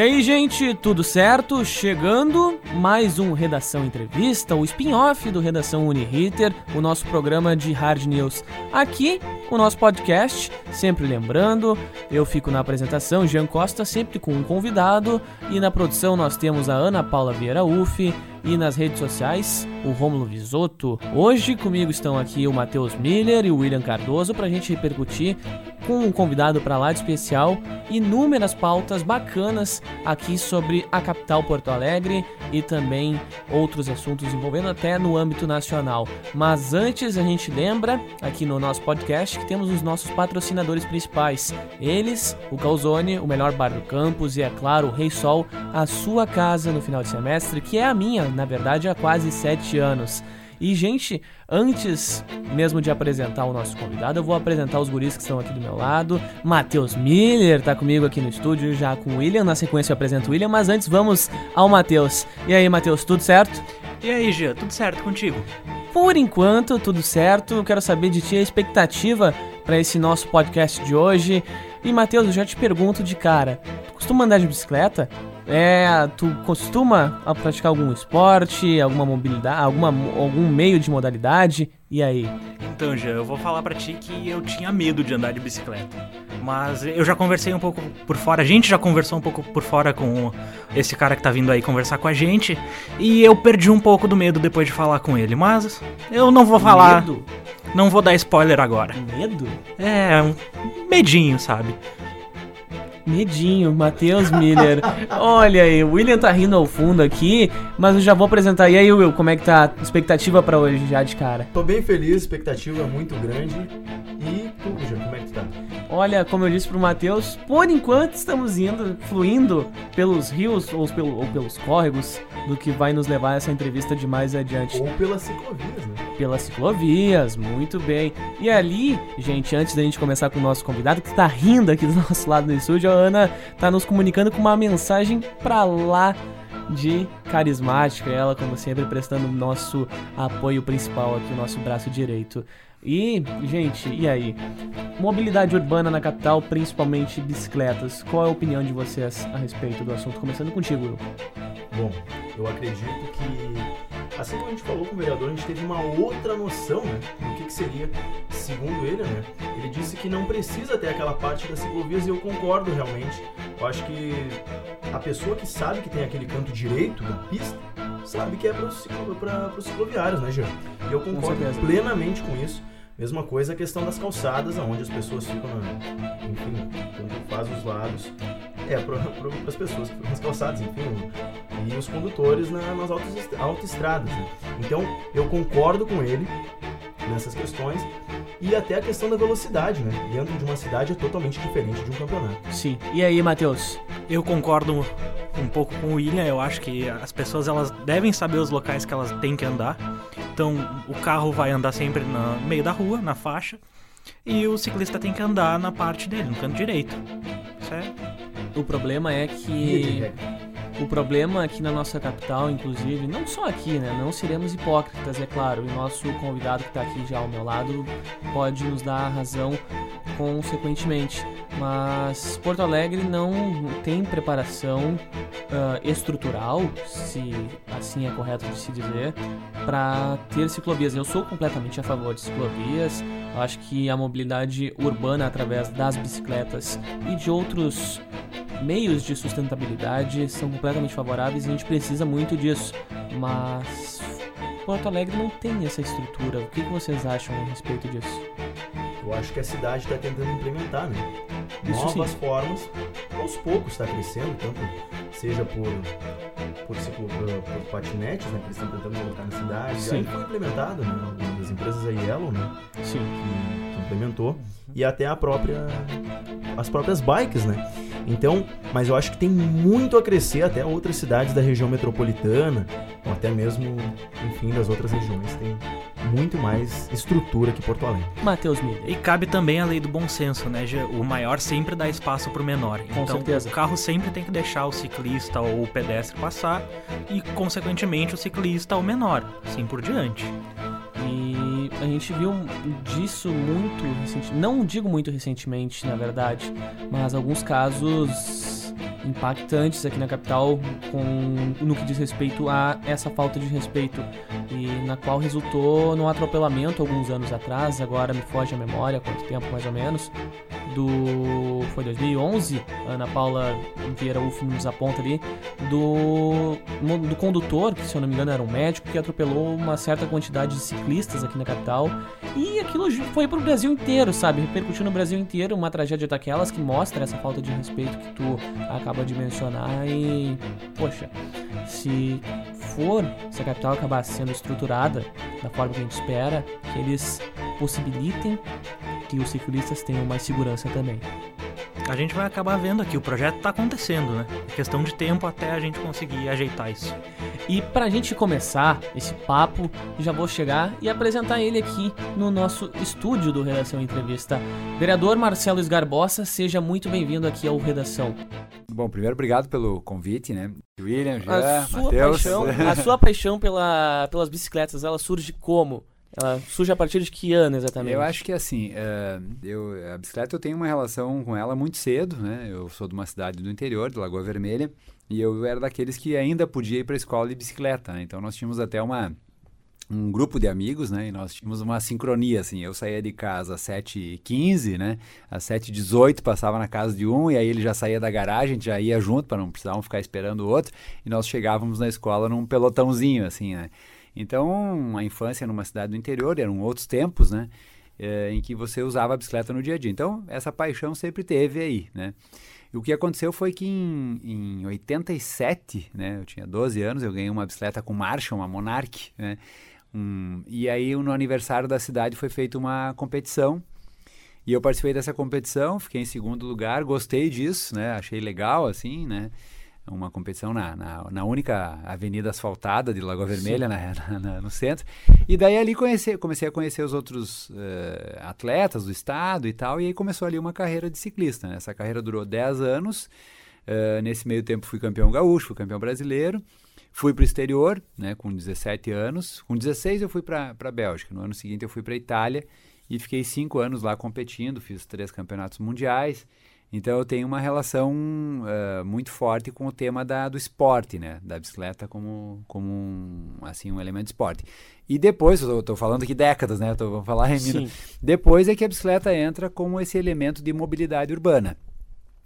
E aí, gente, tudo certo? Chegando mais um Redação Entrevista, o spin-off do Redação Uniriter, o nosso programa de hard news. Aqui, o nosso podcast, sempre lembrando, eu fico na apresentação, Jean Costa, sempre com um convidado, e na produção nós temos a Ana Paula Vieira Uffi, e nas redes sociais, o Rômulo Visotto. Hoje comigo estão aqui o Matheus Miller e o William Cardoso para a gente repercutir com um convidado para lá de especial inúmeras pautas bacanas aqui sobre a capital Porto Alegre e também outros assuntos envolvendo até no âmbito nacional. Mas antes a gente lembra aqui no nosso podcast que temos os nossos patrocinadores principais. Eles, o Calzone, o melhor bar do campus e é claro, o Rei Sol, a sua casa no final de semestre, que é a minha, na verdade, há quase sete anos. E, gente, antes mesmo de apresentar o nosso convidado, eu vou apresentar os guris que estão aqui do meu lado. Matheus Miller tá comigo aqui no estúdio, já com o William. Na sequência eu apresento o William, mas antes vamos ao Matheus. E aí, Matheus, tudo certo? E aí, Gia, tudo certo contigo? Por enquanto, tudo certo. Eu quero saber de ti a expectativa para esse nosso podcast de hoje. E, Matheus, eu já te pergunto de cara: tu costuma andar de bicicleta? É, tu costuma praticar algum esporte, alguma mobilidade, alguma, algum meio de modalidade? E aí? Então, já eu vou falar para ti que eu tinha medo de andar de bicicleta. Mas eu já conversei um pouco por fora, a gente já conversou um pouco por fora com esse cara que tá vindo aí conversar com a gente. E eu perdi um pouco do medo depois de falar com ele. Mas eu não vou falar. Medo? Não vou dar spoiler agora. Medo? É, um medinho, sabe? Medinho, Matheus Miller. Olha aí, o William tá rindo ao fundo aqui, mas eu já vou apresentar. E aí, Will, como é que tá a expectativa para hoje já de cara? Tô bem feliz, expectativa muito grande. Olha, como eu disse pro Matheus, por enquanto estamos indo, fluindo pelos rios ou, pelo, ou pelos córregos do que vai nos levar a essa entrevista de mais adiante. Ou pelas ciclovias, né? Pelas ciclovias, muito bem. E ali, gente, antes da gente começar com o nosso convidado, que tá rindo aqui do nosso lado no estúdio, a Ana tá nos comunicando com uma mensagem pra lá de carismática, ela, como sempre, prestando o nosso apoio principal aqui, o nosso braço direito. E, gente, e aí? Mobilidade urbana na capital, principalmente bicicletas. Qual é a opinião de vocês a respeito do assunto? Começando contigo, Will. Bom, eu acredito que, assim como a gente falou com o vereador, a gente teve uma outra noção né, do que, que seria, segundo ele, né? Ele disse que não precisa ter aquela parte das ciclovias e eu concordo realmente. Eu acho que a pessoa que sabe que tem aquele canto direito da pista sabe que é para os cicloviários, né, Jean? E eu concordo com plenamente com isso. Mesma coisa a questão das calçadas, onde as pessoas ficam, na, enfim, quando faz os lados, é para as pessoas que ficam nas calçadas, enfim, e os condutores na, nas autoestradas. Né? Então, eu concordo com ele nessas questões e até a questão da velocidade, né? Dentro de uma cidade é totalmente diferente de um campeonato. Sim. E aí, Matheus? Eu concordo um pouco com o William. Eu acho que as pessoas elas devem saber os locais que elas têm que andar. Então, o carro vai andar sempre no meio da rua, na faixa, e o ciclista tem que andar na parte dele, no canto direito. Certo? O problema é que o problema aqui na nossa capital, inclusive, não só aqui, né? Não seremos hipócritas, é claro. E nosso convidado que está aqui já ao meu lado pode nos dar a razão consequentemente. Mas Porto Alegre não tem preparação uh, estrutural, se assim é correto de se dizer, para ter ciclovias. Eu sou completamente a favor de ciclovias. Eu acho que a mobilidade urbana através das bicicletas e de outros meios de sustentabilidade são completamente favoráveis e a gente precisa muito disso. Mas Porto Alegre não tem essa estrutura. O que, vocês acham a respeito disso? Eu acho que a cidade está tentando implementar, né? Isso Novas sim. formas, aos poucos está crescendo, tanto seja por por, ciclo, por, por patinetes, né, que eles estão tentando colocar na cidade. Sim. Aí foi implementado, né? Uma das empresas a Yellow, né? Sim. Que implementou. E até a própria. as próprias bikes, né? Então, mas eu acho que tem muito a crescer até outras cidades da região metropolitana, ou até mesmo, enfim, das outras regiões. Tem muito mais estrutura que Porto Alegre. Matheus Miller. E cabe também a lei do bom senso, né? O maior sempre dá espaço pro menor. Com então, certeza. o carro sempre tem que deixar o ciclista ou o pedestre passar e, consequentemente, o ciclista o menor, assim por diante. A gente viu disso muito recentemente, não digo muito recentemente, na verdade, mas alguns casos impactantes aqui na capital com no que diz respeito a essa falta de respeito e na qual resultou num atropelamento alguns anos atrás, agora me foge a memória quanto tempo mais ou menos, do. Foi 2011, Ana Paula Vieira Uf nos aponta ali, do, do condutor, que se eu não me engano era um médico, que atropelou uma certa quantidade de ciclistas aqui na capital. E aquilo foi pro Brasil inteiro, sabe? Repercutiu no Brasil inteiro, uma tragédia daquelas que mostra essa falta de respeito que tu acaba de mencionar. E, poxa, se for, se a capital acabar sendo estruturada da forma que a gente espera, que eles possibilitem que os ciclistas tenham mais segurança também. A gente vai acabar vendo aqui, o projeto está acontecendo, né? É questão de tempo até a gente conseguir ajeitar isso. E para a gente começar esse papo, já vou chegar e apresentar ele aqui no nosso estúdio do Redação Entrevista. Vereador Marcelo Esgarbosa, seja muito bem-vindo aqui ao Redação. Bom, primeiro, obrigado pelo convite, né? William, Jean, Matheus. a sua paixão pela, pelas bicicletas, ela surge como? Ela surge a partir de que ano exatamente? Eu acho que assim, uh, eu, a bicicleta eu tenho uma relação com ela muito cedo, né? Eu sou de uma cidade do interior, de Lagoa Vermelha, e eu era daqueles que ainda podia ir para a escola de bicicleta, né? Então nós tínhamos até uma um grupo de amigos, né? E nós tínhamos uma sincronia, assim. Eu saía de casa às 7h15, né? Às 7h18 passava na casa de um, e aí ele já saía da garagem, a gente já ia junto para não precisar ficar esperando o outro. E nós chegávamos na escola num pelotãozinho, assim, né? Então, a infância numa cidade do interior, eram outros tempos, né? É, em que você usava a bicicleta no dia a dia. Então, essa paixão sempre teve aí, né? E o que aconteceu foi que em, em 87, né? Eu tinha 12 anos, eu ganhei uma bicicleta com marcha, uma Monarch, né? Um, e aí, no aniversário da cidade, foi feita uma competição e eu participei dessa competição, fiquei em segundo lugar, gostei disso, né? Achei legal, assim, né? uma competição na, na, na, única avenida asfaltada de Lagoa Vermelha, na, na, no centro. E daí ali conheci, comecei a conhecer os outros uh, atletas do estado e tal, e aí começou ali uma carreira de ciclista. Né? Essa carreira durou 10 anos. Uh, nesse meio tempo fui campeão gaúcho, fui campeão brasileiro. Fui para o exterior, né, com 17 anos. Com 16 eu fui para a Bélgica. No ano seguinte eu fui para a Itália e fiquei cinco anos lá competindo. Fiz três campeonatos mundiais. Então eu tenho uma relação uh, muito forte com o tema da, do esporte, né? Da bicicleta como, como um, assim, um elemento de esporte. E depois, eu estou falando aqui décadas, né? Tô, vou falar Sim. Depois é que a bicicleta entra como esse elemento de mobilidade urbana.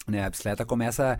Né, a bicicleta começa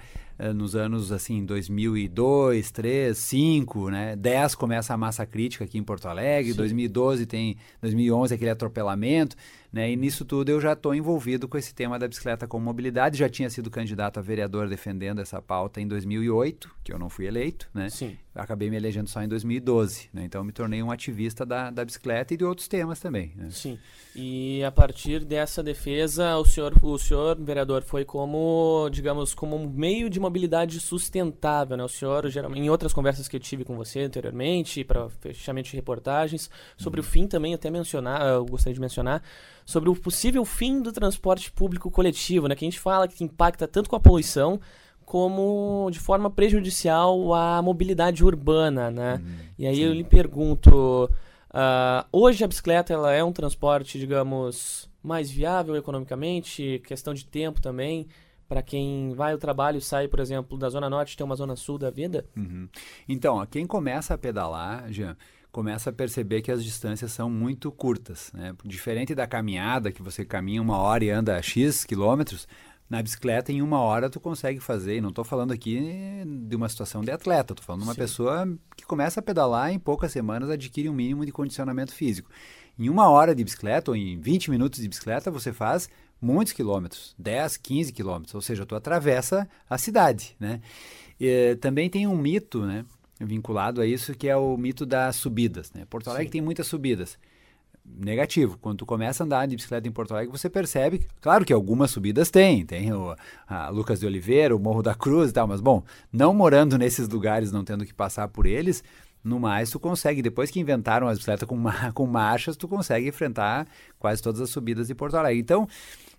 nos anos assim 2002, 3, 5, né? 10 começa a massa crítica aqui em Porto Alegre, Sim. 2012 tem 2011 aquele atropelamento. Né? E nisso tudo eu já estou envolvido com esse tema da bicicleta com mobilidade. Já tinha sido candidato a vereador defendendo essa pauta em 2008, que eu não fui eleito, né? Sim. Acabei me elegendo só em 2012, né? Então me tornei um ativista da, da bicicleta e de outros temas também. Né? Sim. E a partir dessa defesa, o senhor, o senhor vereador foi como, digamos, como um meio de mobilidade sustentável, né? O senhor, geralmente, em outras conversas que eu tive com você anteriormente, para fechamento de reportagens, sobre uhum. o fim também até mencionar, eu gostaria de mencionar sobre o possível fim do transporte público coletivo, né? Que a gente fala que impacta tanto com a poluição como de forma prejudicial à mobilidade urbana, né? Hum, e aí sim. eu lhe pergunto, uh, hoje a bicicleta ela é um transporte, digamos, mais viável economicamente, questão de tempo também, para quem vai ao trabalho e sai, por exemplo, da zona norte tem uma zona sul da vida? Uhum. Então, quem começa a pedalar, Jean, começa a perceber que as distâncias são muito curtas. Né? Diferente da caminhada, que você caminha uma hora e anda X quilômetros, na bicicleta em uma hora tu consegue fazer. E não estou falando aqui de uma situação de atleta, estou falando de uma Sim. pessoa que começa a pedalar em poucas semanas adquire um mínimo de condicionamento físico. Em uma hora de bicicleta ou em 20 minutos de bicicleta você faz muitos quilômetros, 10, 15 quilômetros, ou seja, tu atravessa a cidade, né? E, também tem um mito, né? vinculado a isso, que é o mito das subidas. Né? Porto Alegre Sim. tem muitas subidas. Negativo. Quando tu começa a andar de bicicleta em Porto Alegre, você percebe, claro que algumas subidas tem, tem o Lucas de Oliveira, o Morro da Cruz e tal, mas bom, não morando nesses lugares, não tendo que passar por eles, no mais tu consegue, depois que inventaram as bicicletas com, com marchas, tu consegue enfrentar quase todas as subidas de Porto Alegre. Então,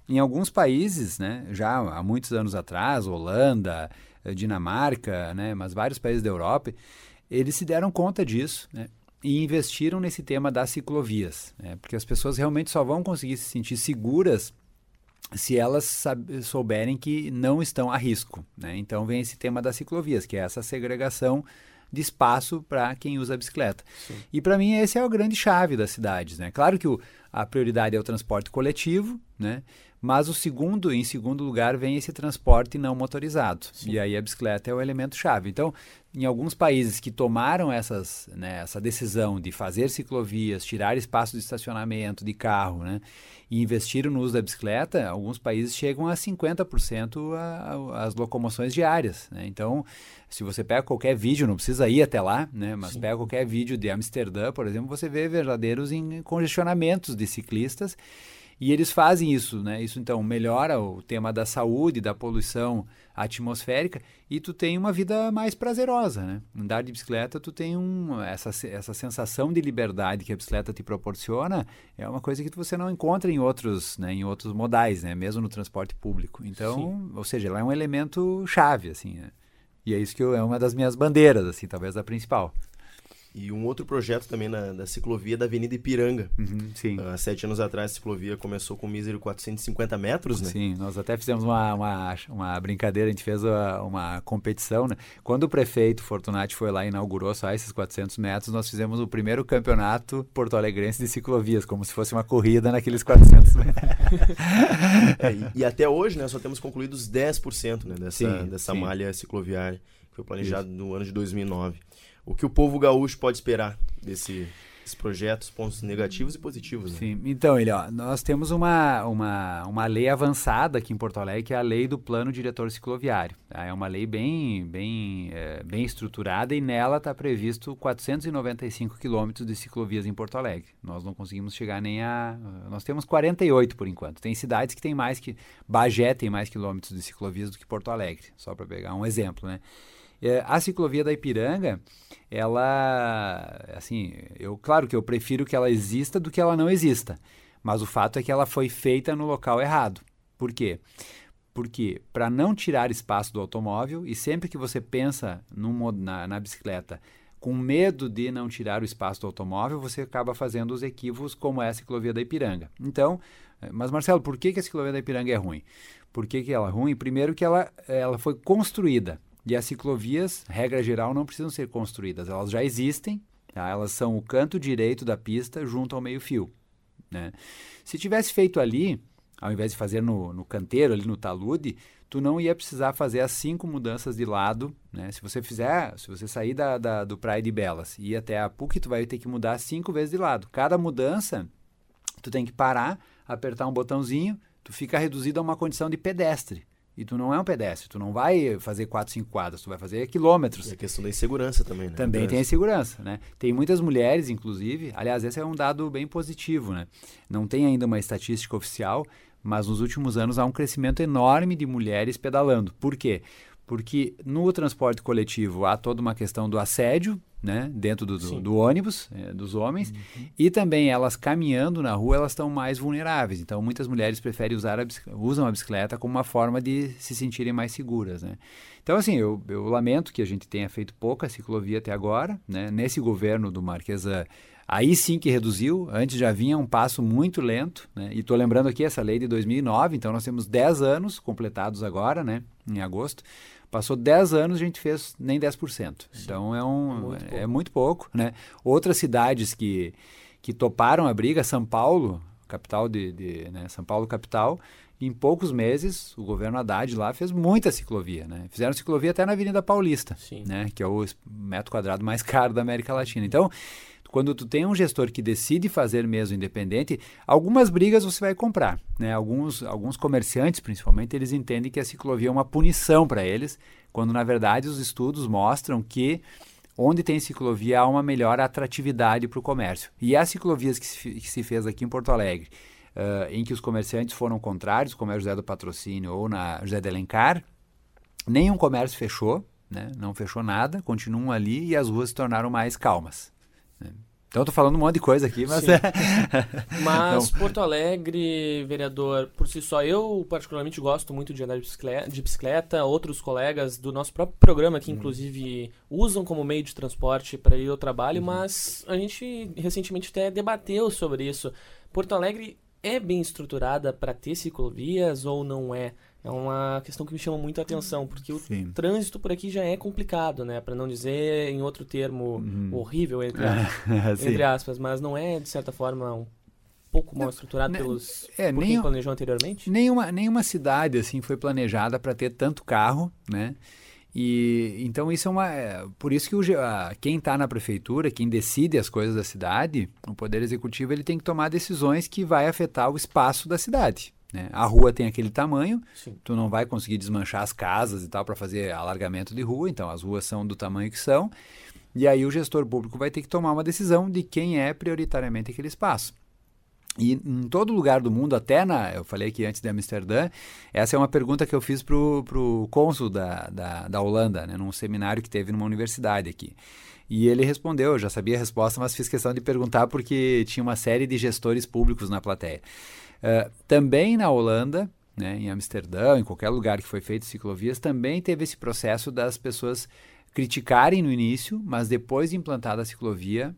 em alguns países, né, já há muitos anos atrás, Holanda, Dinamarca, né, mas vários países da Europa, eles se deram conta disso, né? e investiram nesse tema das ciclovias, né? porque as pessoas realmente só vão conseguir se sentir seguras se elas souberem que não estão a risco. Né? Então vem esse tema das ciclovias, que é essa segregação de espaço para quem usa a bicicleta. Sim. E para mim esse é o grande chave das cidades. Né? Claro que o, a prioridade é o transporte coletivo, né? Mas o segundo, em segundo lugar, vem esse transporte não motorizado. Sim. E aí a bicicleta é o elemento chave. Então, em alguns países que tomaram essas, né, essa decisão de fazer ciclovias, tirar espaço de estacionamento de carro, né, e investiram no uso da bicicleta, alguns países chegam a 50% a, as locomoções diárias. Né? Então, se você pega qualquer vídeo, não precisa ir até lá, né? mas Sim. pega qualquer vídeo de Amsterdã, por exemplo, você vê verdadeiros congestionamentos de ciclistas e eles fazem isso, né? Isso então melhora o tema da saúde, da poluição atmosférica e tu tem uma vida mais prazerosa, né? Andar de bicicleta, tu tem um, essa, essa sensação de liberdade que a bicicleta te proporciona, é uma coisa que você não encontra em outros, né, em outros modais, né? Mesmo no transporte público. Então, Sim. ou seja, ela é um elemento chave, assim, né? E é isso que eu, é uma das minhas bandeiras, assim, talvez a principal. E um outro projeto também na, da ciclovia da Avenida Ipiranga. Uhum, sim. Há sete anos atrás, a ciclovia começou com mísero 450 metros, né? Sim, nós até fizemos uma, uma, uma brincadeira, a gente fez uma, uma, competição, né? Quando o prefeito Fortunati foi lá e inaugurou só esses 400 metros, nós fizemos o primeiro campeonato porto-alegrense de ciclovias, como se fosse uma corrida naqueles 400 metros. é, e, e, até hoje, né, só temos concluídos 10% né, dessa, sim, dessa sim. malha cicloviária, que foi planejado no ano de 2009 o que o povo gaúcho pode esperar desse, projetos, pontos negativos e positivos. Né? Sim, então, ele, ó, nós temos uma, uma, uma lei avançada aqui em Porto Alegre, que é a lei do Plano Diretor Cicloviário. Tá? É uma lei bem, bem, é, bem estruturada e nela está previsto 495 quilômetros de ciclovias em Porto Alegre. Nós não conseguimos chegar nem a... Nós temos 48 por enquanto. Tem cidades que têm mais que... Bagé tem mais quilômetros de ciclovias do que Porto Alegre, só para pegar um exemplo, né? É, a ciclovia da Ipiranga, ela, assim, eu claro que eu prefiro que ela exista do que ela não exista, mas o fato é que ela foi feita no local errado. Por quê? Porque para não tirar espaço do automóvel e sempre que você pensa no, na, na bicicleta com medo de não tirar o espaço do automóvel, você acaba fazendo os equívocos como é a ciclovia da Ipiranga. Então, eh, mas Marcelo, por que, que a ciclovia da Ipiranga é ruim? Por que, que ela é ruim? Primeiro que ela, ela foi construída e as ciclovias, regra geral, não precisam ser construídas, elas já existem, tá? elas são o canto direito da pista junto ao meio-fio. Né? Se tivesse feito ali, ao invés de fazer no, no canteiro, ali no talude, tu não ia precisar fazer as cinco mudanças de lado. Né? Se você fizer, se você sair da, da, do Praia de Belas e ir até a PUC, tu vai ter que mudar cinco vezes de lado. Cada mudança, tu tem que parar, apertar um botãozinho, tu fica reduzido a uma condição de pedestre. E tu não é um pedestre, tu não vai fazer 4, 5 quadras, tu vai fazer quilômetros. E a questão da insegurança também, né? Também tem a insegurança, né? Tem muitas mulheres, inclusive, aliás, esse é um dado bem positivo, né? Não tem ainda uma estatística oficial, mas nos últimos anos há um crescimento enorme de mulheres pedalando. Por quê? Porque no transporte coletivo há toda uma questão do assédio, né, dentro do, do, do ônibus, é, dos homens, uhum. e também elas caminhando na rua, elas estão mais vulneráveis. Então, muitas mulheres preferem usar a usam a bicicleta como uma forma de se sentirem mais seguras, né. Então, assim, eu, eu lamento que a gente tenha feito pouca ciclovia até agora, né, nesse governo do Marquesa Aí sim que reduziu, antes já vinha um passo muito lento, né? E estou lembrando aqui essa lei de 2009, então nós temos 10 anos completados agora, né? Em agosto. Passou 10 anos, a gente fez nem 10%. Sim. Então é, um, muito é muito pouco. Né? Outras cidades que, que toparam a briga, São Paulo, capital de, de né? São Paulo capital, em poucos meses o governo Haddad lá fez muita ciclovia. Né? Fizeram ciclovia até na Avenida Paulista, né? que é o metro quadrado mais caro da América Latina. Então quando tu tem um gestor que decide fazer mesmo independente, algumas brigas você vai comprar, né? Alguns, alguns comerciantes, principalmente, eles entendem que a ciclovia é uma punição para eles, quando na verdade os estudos mostram que onde tem ciclovia há uma melhor atratividade para o comércio. E as ciclovias que se, que se fez aqui em Porto Alegre, uh, em que os comerciantes foram contrários, como é José do Patrocínio ou na José de Alencar, nenhum comércio fechou, né? não fechou nada, continuam ali e as ruas se tornaram mais calmas. Então eu tô falando um monte de coisa aqui, mas... mas Porto Alegre, vereador, por si só, eu particularmente gosto muito de andar de bicicleta, de bicicleta. outros colegas do nosso próprio programa que, uhum. inclusive, usam como meio de transporte para ir ao trabalho, uhum. mas a gente recentemente até debateu sobre isso. Porto Alegre é bem estruturada para ter ciclovias ou não é? É uma questão que me chama muito a atenção, porque o Sim. trânsito por aqui já é complicado, né? Para não dizer em outro termo uhum. horrível, entre, entre aspas, mas não é, de certa forma, um pouco mal estruturado não, pelos é, por quem planejou anteriormente? Nenhuma, nenhuma cidade assim foi planejada para ter tanto carro, né? E então isso é uma, é, por isso que o, a, quem está na prefeitura, quem decide as coisas da cidade, o poder executivo ele tem que tomar decisões que vai afetar o espaço da cidade. Né? A rua tem aquele tamanho, Sim. tu não vai conseguir desmanchar as casas e tal para fazer alargamento de rua, então as ruas são do tamanho que são. E aí o gestor público vai ter que tomar uma decisão de quem é prioritariamente aquele espaço. E em todo lugar do mundo, até na. Eu falei aqui antes de Amsterdã, essa é uma pergunta que eu fiz para o cônsul da, da, da Holanda, né, num seminário que teve numa universidade aqui. E ele respondeu, eu já sabia a resposta, mas fiz questão de perguntar porque tinha uma série de gestores públicos na plateia. Uh, também na Holanda, né, em Amsterdã, em qualquer lugar que foi feito ciclovias, também teve esse processo das pessoas criticarem no início, mas depois de implantada a ciclovia,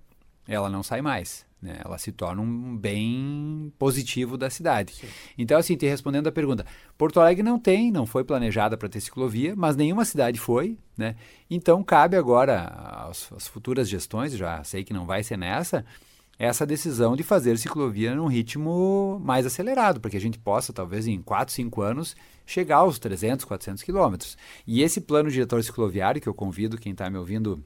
ela não sai mais. Né? Ela se torna um bem positivo da cidade. Sim. Então, assim, te respondendo a pergunta, Porto Alegre não tem, não foi planejada para ter ciclovia, mas nenhuma cidade foi, né? Então, cabe agora às, às futuras gestões, já sei que não vai ser nessa, essa decisão de fazer ciclovia num ritmo mais acelerado, para que a gente possa, talvez em 4, 5 anos, chegar aos 300, 400 quilômetros. E esse plano diretor cicloviário, que eu convido quem está me ouvindo,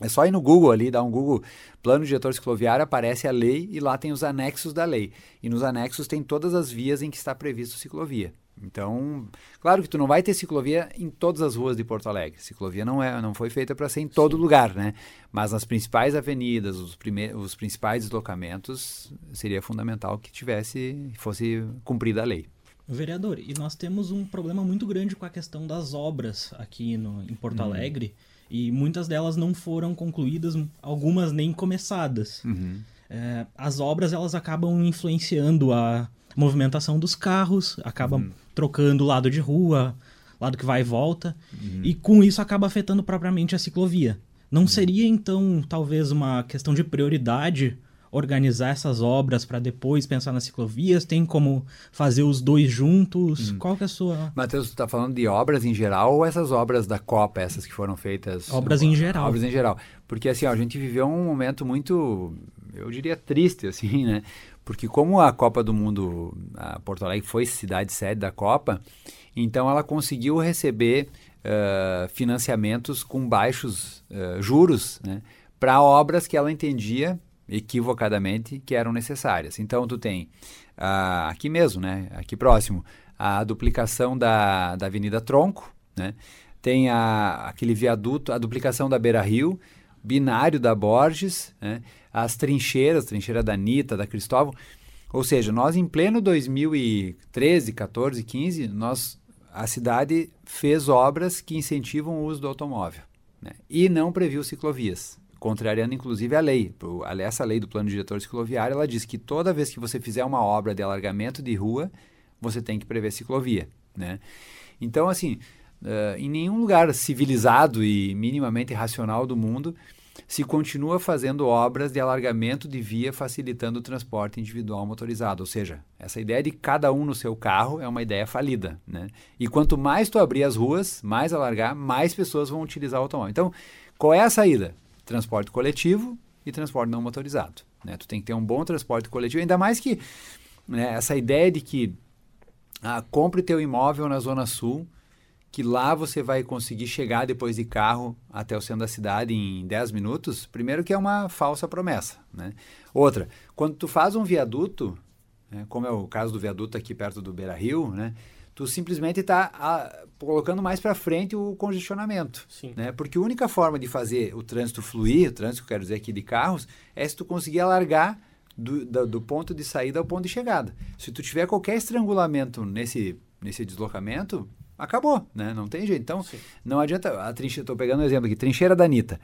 é só ir no Google ali, dar um Google plano diretor cicloviário, aparece a lei e lá tem os anexos da lei. E nos anexos tem todas as vias em que está previsto ciclovia. Então, claro que tu não vai ter ciclovia em todas as ruas de Porto Alegre. Ciclovia não é, não foi feita para ser em todo Sim. lugar, né? Mas nas principais avenidas, os, os principais deslocamentos, seria fundamental que tivesse, fosse cumprida a lei. Vereador, e nós temos um problema muito grande com a questão das obras aqui no, em Porto uhum. Alegre, e muitas delas não foram concluídas, algumas nem começadas. Uhum. É, as obras elas acabam influenciando a movimentação dos carros, acabam uhum. Trocando lado de rua, lado que vai e volta, uhum. e com isso acaba afetando propriamente a ciclovia. Não uhum. seria então talvez uma questão de prioridade organizar essas obras para depois pensar nas ciclovias? Tem como fazer os dois juntos? Hum. Qual que é a sua... Matheus, você está falando de obras em geral ou essas obras da Copa, essas que foram feitas? Obras em geral. Obras em geral. Porque assim, ó, a gente viveu um momento muito, eu diria triste, assim, né? Porque como a Copa do Mundo, a Porto Alegre foi cidade sede da Copa, então ela conseguiu receber uh, financiamentos com baixos uh, juros, né? Para obras que ela entendia equivocadamente que eram necessárias. Então tu tem uh, aqui mesmo, né? Aqui próximo, a duplicação da, da Avenida Tronco, né? Tem a, aquele viaduto, a duplicação da Beira Rio, binário da Borges, né? As trincheiras, trincheira da Anitta, da Cristóvão. Ou seja, nós em pleno 2013, 14, 15, nós, a cidade fez obras que incentivam o uso do automóvel né? e não previu ciclovias contrariando inclusive a lei. Essa lei do plano diretor cicloviário, ela diz que toda vez que você fizer uma obra de alargamento de rua, você tem que prever ciclovia, né? Então, assim, uh, em nenhum lugar civilizado e minimamente racional do mundo se continua fazendo obras de alargamento de via facilitando o transporte individual motorizado. Ou seja, essa ideia de cada um no seu carro é uma ideia falida. Né? E quanto mais tu abrir as ruas, mais alargar, mais pessoas vão utilizar o automóvel. Então, qual é a saída? transporte coletivo e transporte não motorizado. Né? Tu tem que ter um bom transporte coletivo, ainda mais que né, essa ideia de que ah, compre teu imóvel na Zona Sul, que lá você vai conseguir chegar depois de carro até o centro da cidade em 10 minutos, primeiro que é uma falsa promessa. Né? Outra, quando tu faz um viaduto, né, como é o caso do viaduto aqui perto do Beira Rio, né, tu simplesmente está colocando mais para frente o congestionamento. Sim. Né? Porque a única forma de fazer o trânsito fluir, o trânsito, quero dizer aqui de carros, é se tu conseguir alargar do, do, do, ponto de saída ao ponto de chegada. Se tu tiver qualquer estrangulamento nesse, nesse deslocamento, acabou, né? Não tem jeito. Então, Sim. não adianta... A trincheira, estou pegando um exemplo aqui, trincheira da Anitta.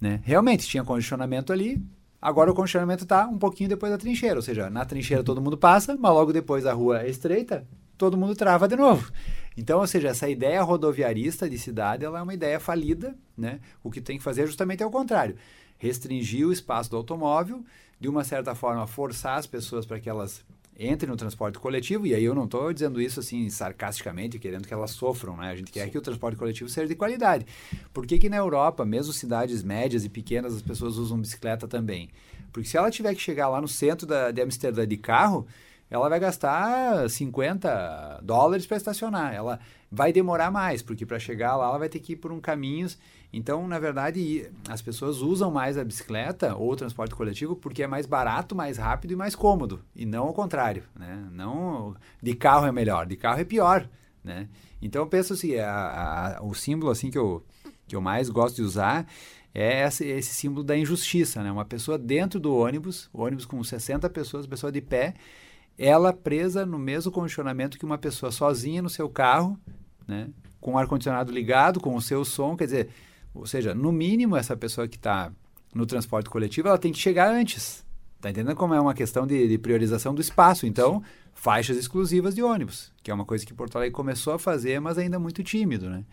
Né? Realmente, tinha congestionamento ali, Agora o congestionamento está um pouquinho depois da trincheira, ou seja, na trincheira todo mundo passa, mas logo depois a rua é estreita, todo mundo trava de novo. Então, ou seja, essa ideia rodoviarista de cidade, ela é uma ideia falida, né? O que tem que fazer é justamente é o contrário. Restringir o espaço do automóvel, de uma certa forma forçar as pessoas para que elas entrem no transporte coletivo, e aí eu não estou dizendo isso assim sarcasticamente, querendo que elas sofram, né? A gente quer que o transporte coletivo seja de qualidade. Por que, que na Europa, mesmo cidades médias e pequenas, as pessoas usam bicicleta também? Porque se ela tiver que chegar lá no centro da, de Amsterdã de carro, ela vai gastar 50 dólares para estacionar. Ela vai demorar mais, porque para chegar lá ela vai ter que ir por um caminho. Então, na verdade, as pessoas usam mais a bicicleta ou o transporte coletivo porque é mais barato, mais rápido e mais cômodo, e não o contrário, né? Não de carro é melhor, de carro é pior, né? Então, eu penso assim, a, a, o símbolo assim que eu, que eu mais gosto de usar é esse, esse, símbolo da injustiça, né? Uma pessoa dentro do ônibus, ônibus com 60 pessoas, pessoa de pé, ela presa no mesmo condicionamento que uma pessoa sozinha no seu carro, né, com o ar-condicionado ligado, com o seu som, quer dizer, ou seja, no mínimo essa pessoa que está no transporte coletivo, ela tem que chegar antes. Tá entendendo como é uma questão de, de priorização do espaço? Então, faixas exclusivas de ônibus, que é uma coisa que Porto Alegre começou a fazer, mas ainda muito tímido, né?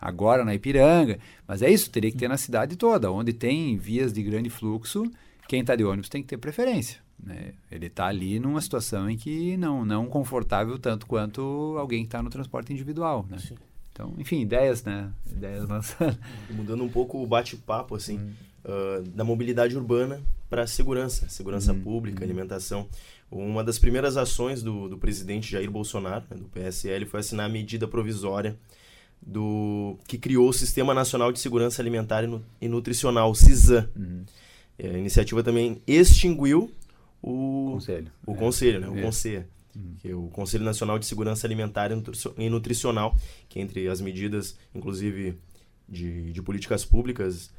Agora na Ipiranga, mas é isso, teria que ter na cidade toda, onde tem vias de grande fluxo, quem está de ônibus tem que ter preferência. Né? Ele está ali numa situação em que não não confortável tanto quanto alguém que está no transporte individual, né? Então, enfim, ideias, né? Ideias lançando. Mudando um pouco o bate-papo, assim, hum. uh, da mobilidade urbana para segurança, segurança hum. pública, hum. alimentação. Uma das primeiras ações do, do presidente Jair Bolsonaro, né, do PSL, foi assinar a medida provisória do que criou o Sistema Nacional de Segurança Alimentar e Nutricional, o CISAM. Uhum. É, a iniciativa também extinguiu o conselho, o é. conselho, né? O é. conselho, uhum. que é o Conselho Nacional de Segurança Alimentar e Nutricional, que entre as medidas, inclusive de, de políticas públicas,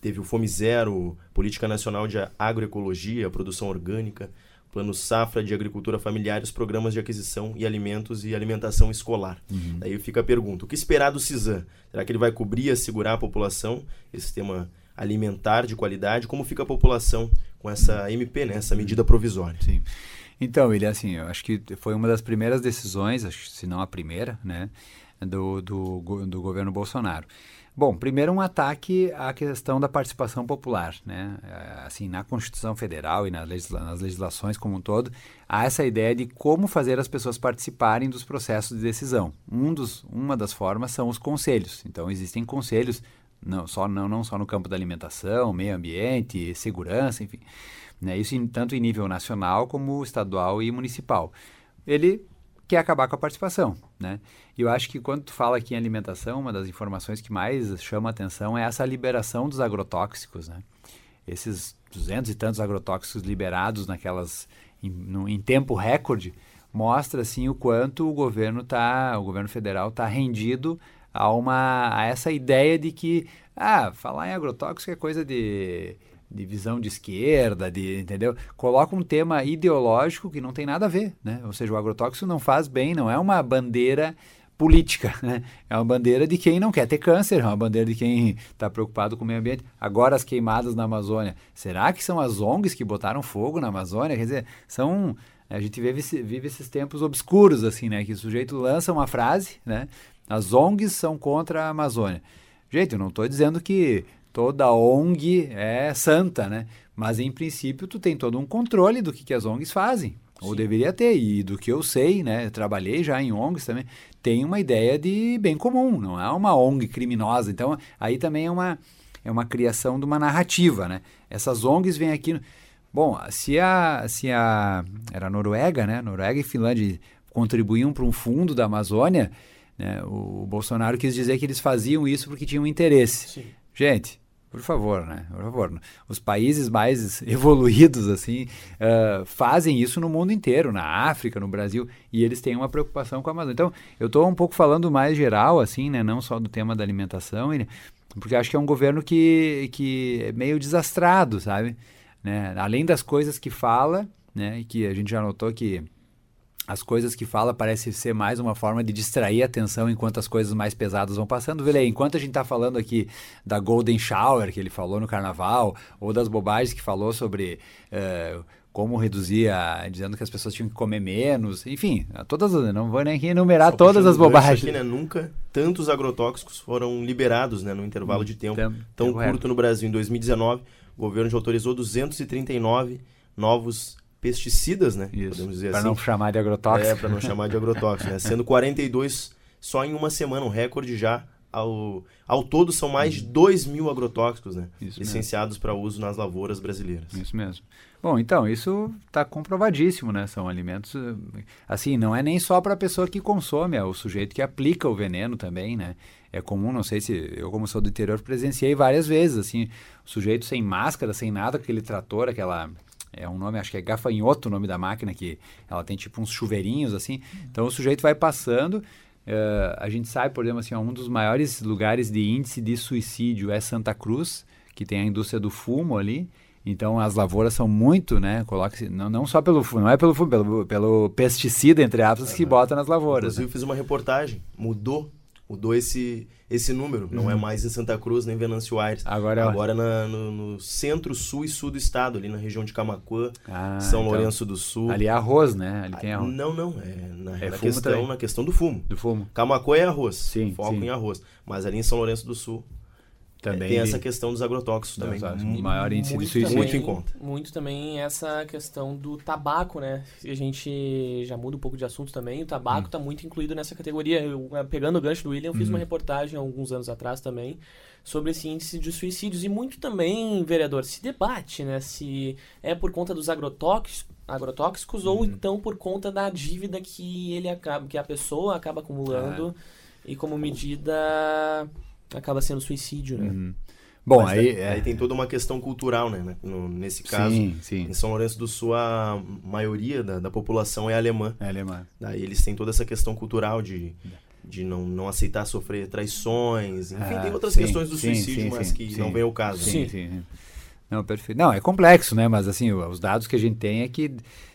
teve o Fome Zero, Política Nacional de Agroecologia, Produção Orgânica, Plano Safra de Agricultura Familiar, os programas de aquisição e alimentos e alimentação escolar. Uhum. Daí fica a pergunta: o que esperar do CISAM? Será que ele vai cobrir e assegurar a população, esse sistema alimentar de qualidade? Como fica a população com essa MP, né, essa medida provisória. Sim. Então, ele assim, eu acho que foi uma das primeiras decisões, acho, se não a primeira, né, do, do, do governo Bolsonaro. Bom, primeiro um ataque à questão da participação popular, né? É, assim, na Constituição Federal e nas, nas legislações como um todo, há essa ideia de como fazer as pessoas participarem dos processos de decisão. Um dos, uma das formas são os conselhos. Então, existem conselhos não só, não, não só no campo da alimentação, meio ambiente, segurança, enfim. Né? Isso em, tanto em nível nacional como estadual e municipal. Ele quer acabar com a participação, né? E eu acho que quando tu fala aqui em alimentação, uma das informações que mais chama a atenção é essa liberação dos agrotóxicos, né? Esses duzentos e tantos agrotóxicos liberados naquelas em, no, em tempo recorde mostra assim o quanto o governo tá, o governo federal está rendido a, uma, a essa ideia de que, ah, falar em agrotóxico é coisa de, de visão de esquerda, de, entendeu? Coloca um tema ideológico que não tem nada a ver, né? Ou seja, o agrotóxico não faz bem, não é uma bandeira política, né? É uma bandeira de quem não quer ter câncer, é uma bandeira de quem está preocupado com o meio ambiente. Agora as queimadas na Amazônia, será que são as ONGs que botaram fogo na Amazônia? Quer dizer, são a gente vive, vive esses tempos obscuros assim, né? Que o sujeito lança uma frase, né? As ONGs são contra a Amazônia. Gente, eu não estou dizendo que toda ONG é santa, né? Mas em princípio tu tem todo um controle do que, que as ONGs fazem. Sim. Ou deveria ter, e do que eu sei, né? Eu trabalhei já em ONGs também, tem uma ideia de bem comum, não é uma ONG criminosa. Então, aí também é uma, é uma criação de uma narrativa, né? Essas ONGs vêm aqui. No... Bom, se a, se a. Era a Noruega, né? Noruega e Finlândia contribuíam para um fundo da Amazônia, né? O Bolsonaro quis dizer que eles faziam isso porque tinham interesse. Sim. Gente, por favor, né? Por favor. Os países mais evoluídos, assim, uh, fazem isso no mundo inteiro, na África, no Brasil, e eles têm uma preocupação com a Amazônia. Então, eu estou um pouco falando mais geral, assim, né? Não só do tema da alimentação, porque acho que é um governo que, que é meio desastrado, sabe? Né? Além das coisas que fala, né? Que a gente já notou que as coisas que fala parece ser mais uma forma de distrair a atenção enquanto as coisas mais pesadas vão passando. Vê enquanto a gente está falando aqui da Golden Shower, que ele falou no carnaval, ou das bobagens que falou sobre uh, como reduzir, a, dizendo que as pessoas tinham que comer menos, enfim, todas, não vou nem enumerar Só todas as bobagens. Aqui, né, nunca tantos agrotóxicos foram liberados né, no intervalo de tempo tão, tão curto no Brasil. Em 2019, o governo já autorizou 239 novos pesticidas, né? Isso, podemos dizer pra assim. não chamar de agrotóxico. É, para não chamar de agrotóxico, né? Sendo 42 só em uma semana, um recorde já. Ao, ao todo são mais de 2 mil agrotóxicos, né? Isso licenciados para uso nas lavouras brasileiras. Isso mesmo. Bom, então, isso está comprovadíssimo, né? São alimentos, assim, não é nem só para a pessoa que consome, é o sujeito que aplica o veneno também, né? É comum, não sei se eu, como sou do interior, presenciei várias vezes, assim, o sujeito sem máscara, sem nada, aquele trator, aquela é um nome, acho que é gafanhoto o nome da máquina, que ela tem tipo uns chuveirinhos assim. Então o sujeito vai passando. Uh, a gente sabe, por exemplo, assim, um dos maiores lugares de índice de suicídio é Santa Cruz, que tem a indústria do fumo ali. Então as lavouras são muito, né? Coloca não, não só pelo fumo, não é pelo fumo, pelo, pelo pesticida, entre aspas, que bota nas lavouras. Inclusive, né? fiz uma reportagem, mudou mudou esse, esse número. Uhum. Não é uhum. mais em Santa Cruz nem Venâncio Aires. Agora, é Agora na, no, no, centro, sul e sul do estado, ali na região de Camacuã, ah, São então, Lourenço do Sul. Ali é arroz, né? Ali tem arroz. Não, não. É na, é na questão, na questão do fumo. Do fumo. Camacuã é arroz. Sim. Foco sim. em arroz. Mas ali em São Lourenço do Sul também tem essa questão dos agrotóxicos também. Muito, maior índice muito de suicídio. Muito em conta. Muito também essa questão do tabaco, né? A gente já muda um pouco de assunto também. O tabaco está hum. muito incluído nessa categoria. Eu, eh, pegando o gancho do William, eu fiz hum. uma reportagem há alguns anos atrás também sobre esse índice de suicídios. E muito também, vereador, se debate, né? Se é por conta dos agrotóxicos, agrotóxicos ou uhum. então por conta da dívida que ele acaba, que a pessoa acaba acumulando é. e como medida acaba sendo suicídio, né? Uhum. Bom, aí, aí, é... aí, tem toda uma questão cultural, né? No, nesse caso, sim, sim. em São Lourenço do Sul, a maioria da, da população é alemã. É alemã. Daí eles têm toda essa questão cultural de, de não, não aceitar sofrer traições. Enfim, ah, tem outras sim, questões do suicídio, mas que não vem ao caso. Sim, sim. Não, perfeito. Não, é complexo, né? Mas assim, os dados que a gente tem é que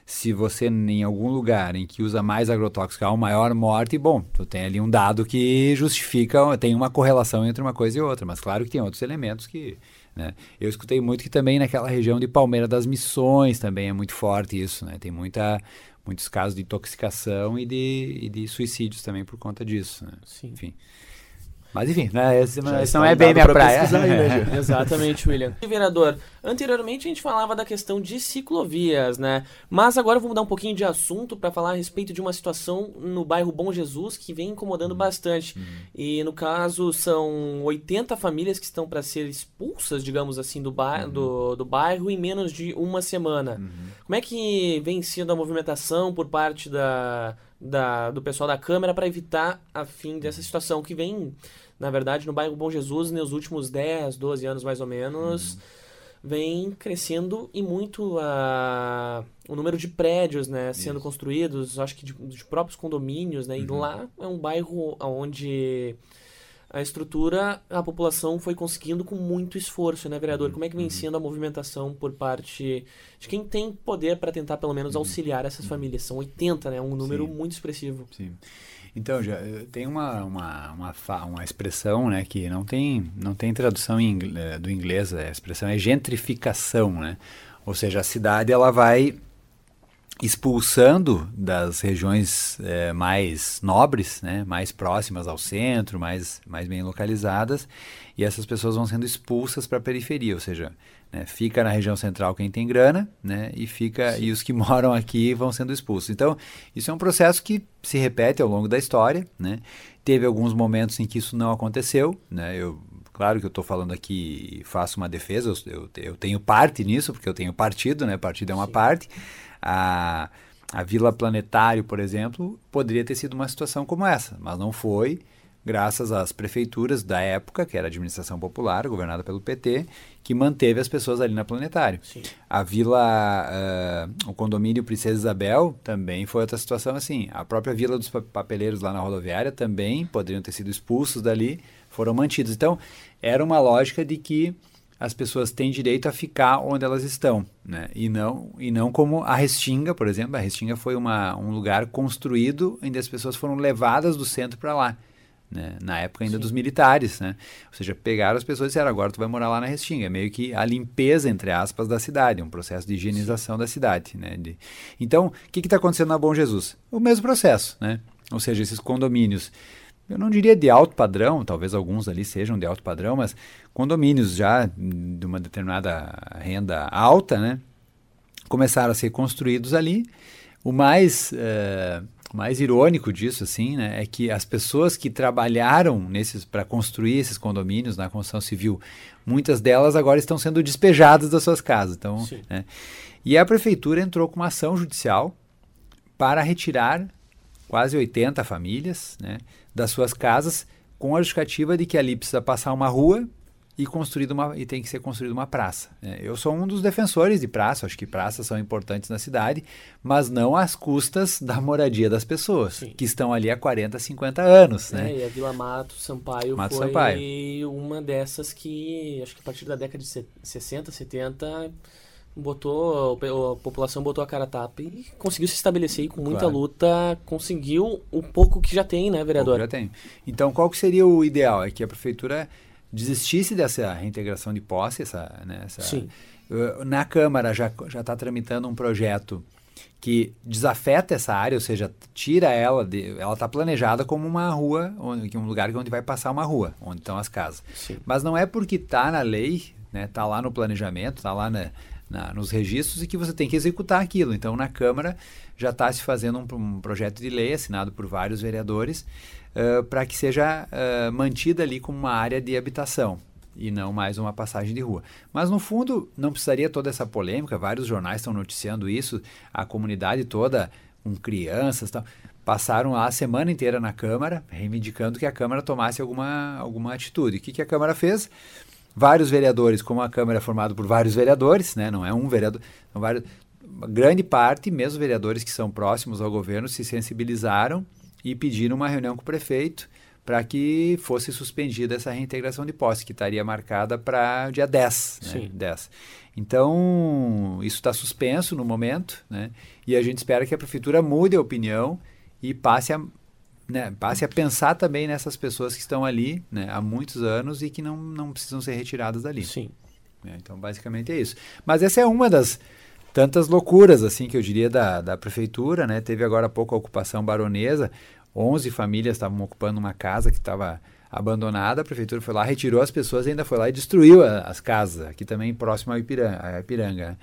se você em algum lugar em que usa mais agrotóxico há uma maior morte, bom, tu tem ali um dado que justifica, tem uma correlação entre uma coisa e outra, mas claro que tem outros elementos que, né? Eu escutei muito que também naquela região de Palmeira das Missões também é muito forte isso, né? Tem muita muitos casos de intoxicação e de, e de suicídios também por conta disso, né? Sim. Enfim. Mas enfim, né, esse, esse não é bem minha praia. Aí, né, Exatamente, William. Vereador, anteriormente a gente falava da questão de ciclovias, né? Mas agora vamos mudar um pouquinho de assunto para falar a respeito de uma situação no bairro Bom Jesus que vem incomodando uhum. bastante. Uhum. E no caso são 80 famílias que estão para ser expulsas, digamos assim, do, ba uhum. do, do, bairro em menos de uma semana. Uhum. Como é que vem sendo a movimentação por parte da, da, do pessoal da Câmara para evitar a fim dessa situação que vem na verdade, no bairro Bom Jesus, nos últimos 10, 12 anos mais ou menos, uhum. vem crescendo e muito a, o número de prédios né, sendo Isso. construídos, acho que de, de, próprios condomínios, né? Uhum. E lá é um bairro onde a estrutura, a população foi conseguindo com muito esforço, né, vereador? Uhum. Como é que vem uhum. sendo a movimentação por parte de quem tem poder para tentar, pelo menos, uhum. auxiliar essas famílias? São 80, né? Um número Sim. muito expressivo. Sim. Então, já tem uma, uma, uma, uma, expressão né, que não tem, não tem tradução eh, do inglês, a expressão é gentrificação, né? Ou seja, a cidade ela vai expulsando das regiões é, mais nobres, né, mais próximas ao centro, mais, mais bem localizadas, e essas pessoas vão sendo expulsas para a periferia, ou seja, né, fica na região central quem tem grana, né, e fica e os que moram aqui vão sendo expulsos. Então, isso é um processo que se repete ao longo da história, né? Teve alguns momentos em que isso não aconteceu, né? Eu Claro que eu estou falando aqui e faço uma defesa, eu, eu, eu, tenho parte nisso, porque eu tenho partido, né? Partido é uma Sim. parte. A, a Vila Planetário, por exemplo, poderia ter sido uma situação como essa, mas não foi graças às prefeituras da época, que era a administração popular, governada pelo PT, que manteve as pessoas ali na Planetário. Sim. A vila, uh, o condomínio Princesa Isabel também foi outra situação assim. A própria vila dos papeleiros lá na rodoviária também poderiam ter sido expulsos dali, foram mantidos. Então, era uma lógica de que as pessoas têm direito a ficar onde elas estão, né? E não, e não como a Restinga, por exemplo. A Restinga foi uma, um lugar construído onde as pessoas foram levadas do centro para lá. Né? Na época ainda Sim. dos militares, né? Ou seja, pegaram as pessoas e disseram, agora tu vai morar lá na Restinga. É meio que a limpeza, entre aspas, da cidade, um processo de higienização Sim. da cidade, né? De... Então, o que está acontecendo na Bom Jesus? O mesmo processo, né? Ou seja, esses condomínios eu não diria de alto padrão, talvez alguns ali sejam de alto padrão, mas condomínios já de uma determinada renda alta, né, começaram a ser construídos ali. O mais, é, mais irônico disso, assim, né, é que as pessoas que trabalharam nesses para construir esses condomínios na construção civil, muitas delas agora estão sendo despejadas das suas casas. Então, né, e a prefeitura entrou com uma ação judicial para retirar quase 80 famílias, né, das suas casas com a justificativa de que ali precisa passar uma rua e construído uma e tem que ser construída uma praça. Né? Eu sou um dos defensores de praça, acho que praças são importantes na cidade, mas não às custas da moradia das pessoas Sim. que estão ali há 40, 50 anos, é, né? E a Vila Mato Sampaio Mato foi Sampaio. uma dessas que acho que a partir da década de 60, 70 botou a população botou a cara a tapa e conseguiu se estabelecer e com muita claro. luta conseguiu o pouco que já tem, né, vereador? Já tem. Então, qual que seria o ideal? É que a prefeitura desistisse dessa reintegração de posse, essa, né, essa Sim. Na Câmara já já está tramitando um projeto que desafeta essa área, ou seja, tira ela de, ela está planejada como uma rua, onde, um lugar onde vai passar uma rua, onde estão as casas. Sim. Mas não é porque está na lei, né, tá lá no planejamento, está lá na, na, nos registros e que você tem que executar aquilo. Então, na Câmara já está se fazendo um, um, projeto de lei assinado por vários vereadores uh, para que seja uh, mantida ali como uma área de habitação e não mais uma passagem de rua. Mas no fundo não precisaria toda essa polêmica, vários jornais estão noticiando isso, a comunidade toda com crianças, tal, passaram a semana inteira na Câmara reivindicando que a Câmara tomasse alguma, alguma atitude. O que, que a Câmara fez? Vários vereadores, como a Câmara é formada por vários vereadores, né, não é um vereador, são vários, grande parte, mesmo vereadores que são próximos ao governo, se sensibilizaram e pediram uma reunião com o prefeito para que fosse suspendida essa reintegração de posse, que estaria marcada para dia 10. Né? Sim. 10. Então, isso está suspenso no momento, né? e a gente espera que a prefeitura mude a opinião e passe a né, passe a pensar também nessas pessoas que estão ali né, há muitos anos e que não, não precisam ser retiradas dali. Sim. É, então, basicamente é isso. Mas essa é uma das tantas loucuras, assim, que eu diria da, da prefeitura, né? Teve agora há pouco a ocupação baronesa, 11 famílias estavam ocupando uma casa que estava abandonada, a prefeitura foi lá, retirou as pessoas e ainda foi lá e destruiu a, as casas, aqui também próximo ao Ipiranga. Ipiranga.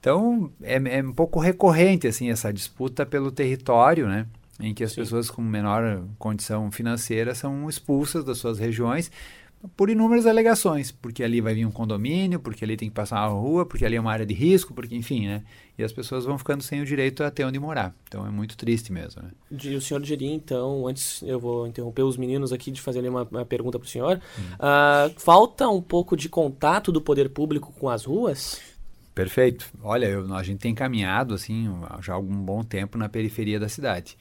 Então, é, é um pouco recorrente, assim, essa disputa pelo território, né? Em que as Sim. pessoas com menor condição financeira são expulsas das suas regiões por inúmeras alegações, porque ali vai vir um condomínio, porque ali tem que passar uma rua, porque ali é uma área de risco, porque enfim, né? E as pessoas vão ficando sem o direito a ter onde morar. Então é muito triste mesmo, né? E o senhor diria, então, antes eu vou interromper os meninos aqui de fazer uma, uma pergunta para o senhor, hum. uh, falta um pouco de contato do poder público com as ruas? Perfeito. Olha, eu, a gente tem caminhado assim já há algum bom tempo na periferia da cidade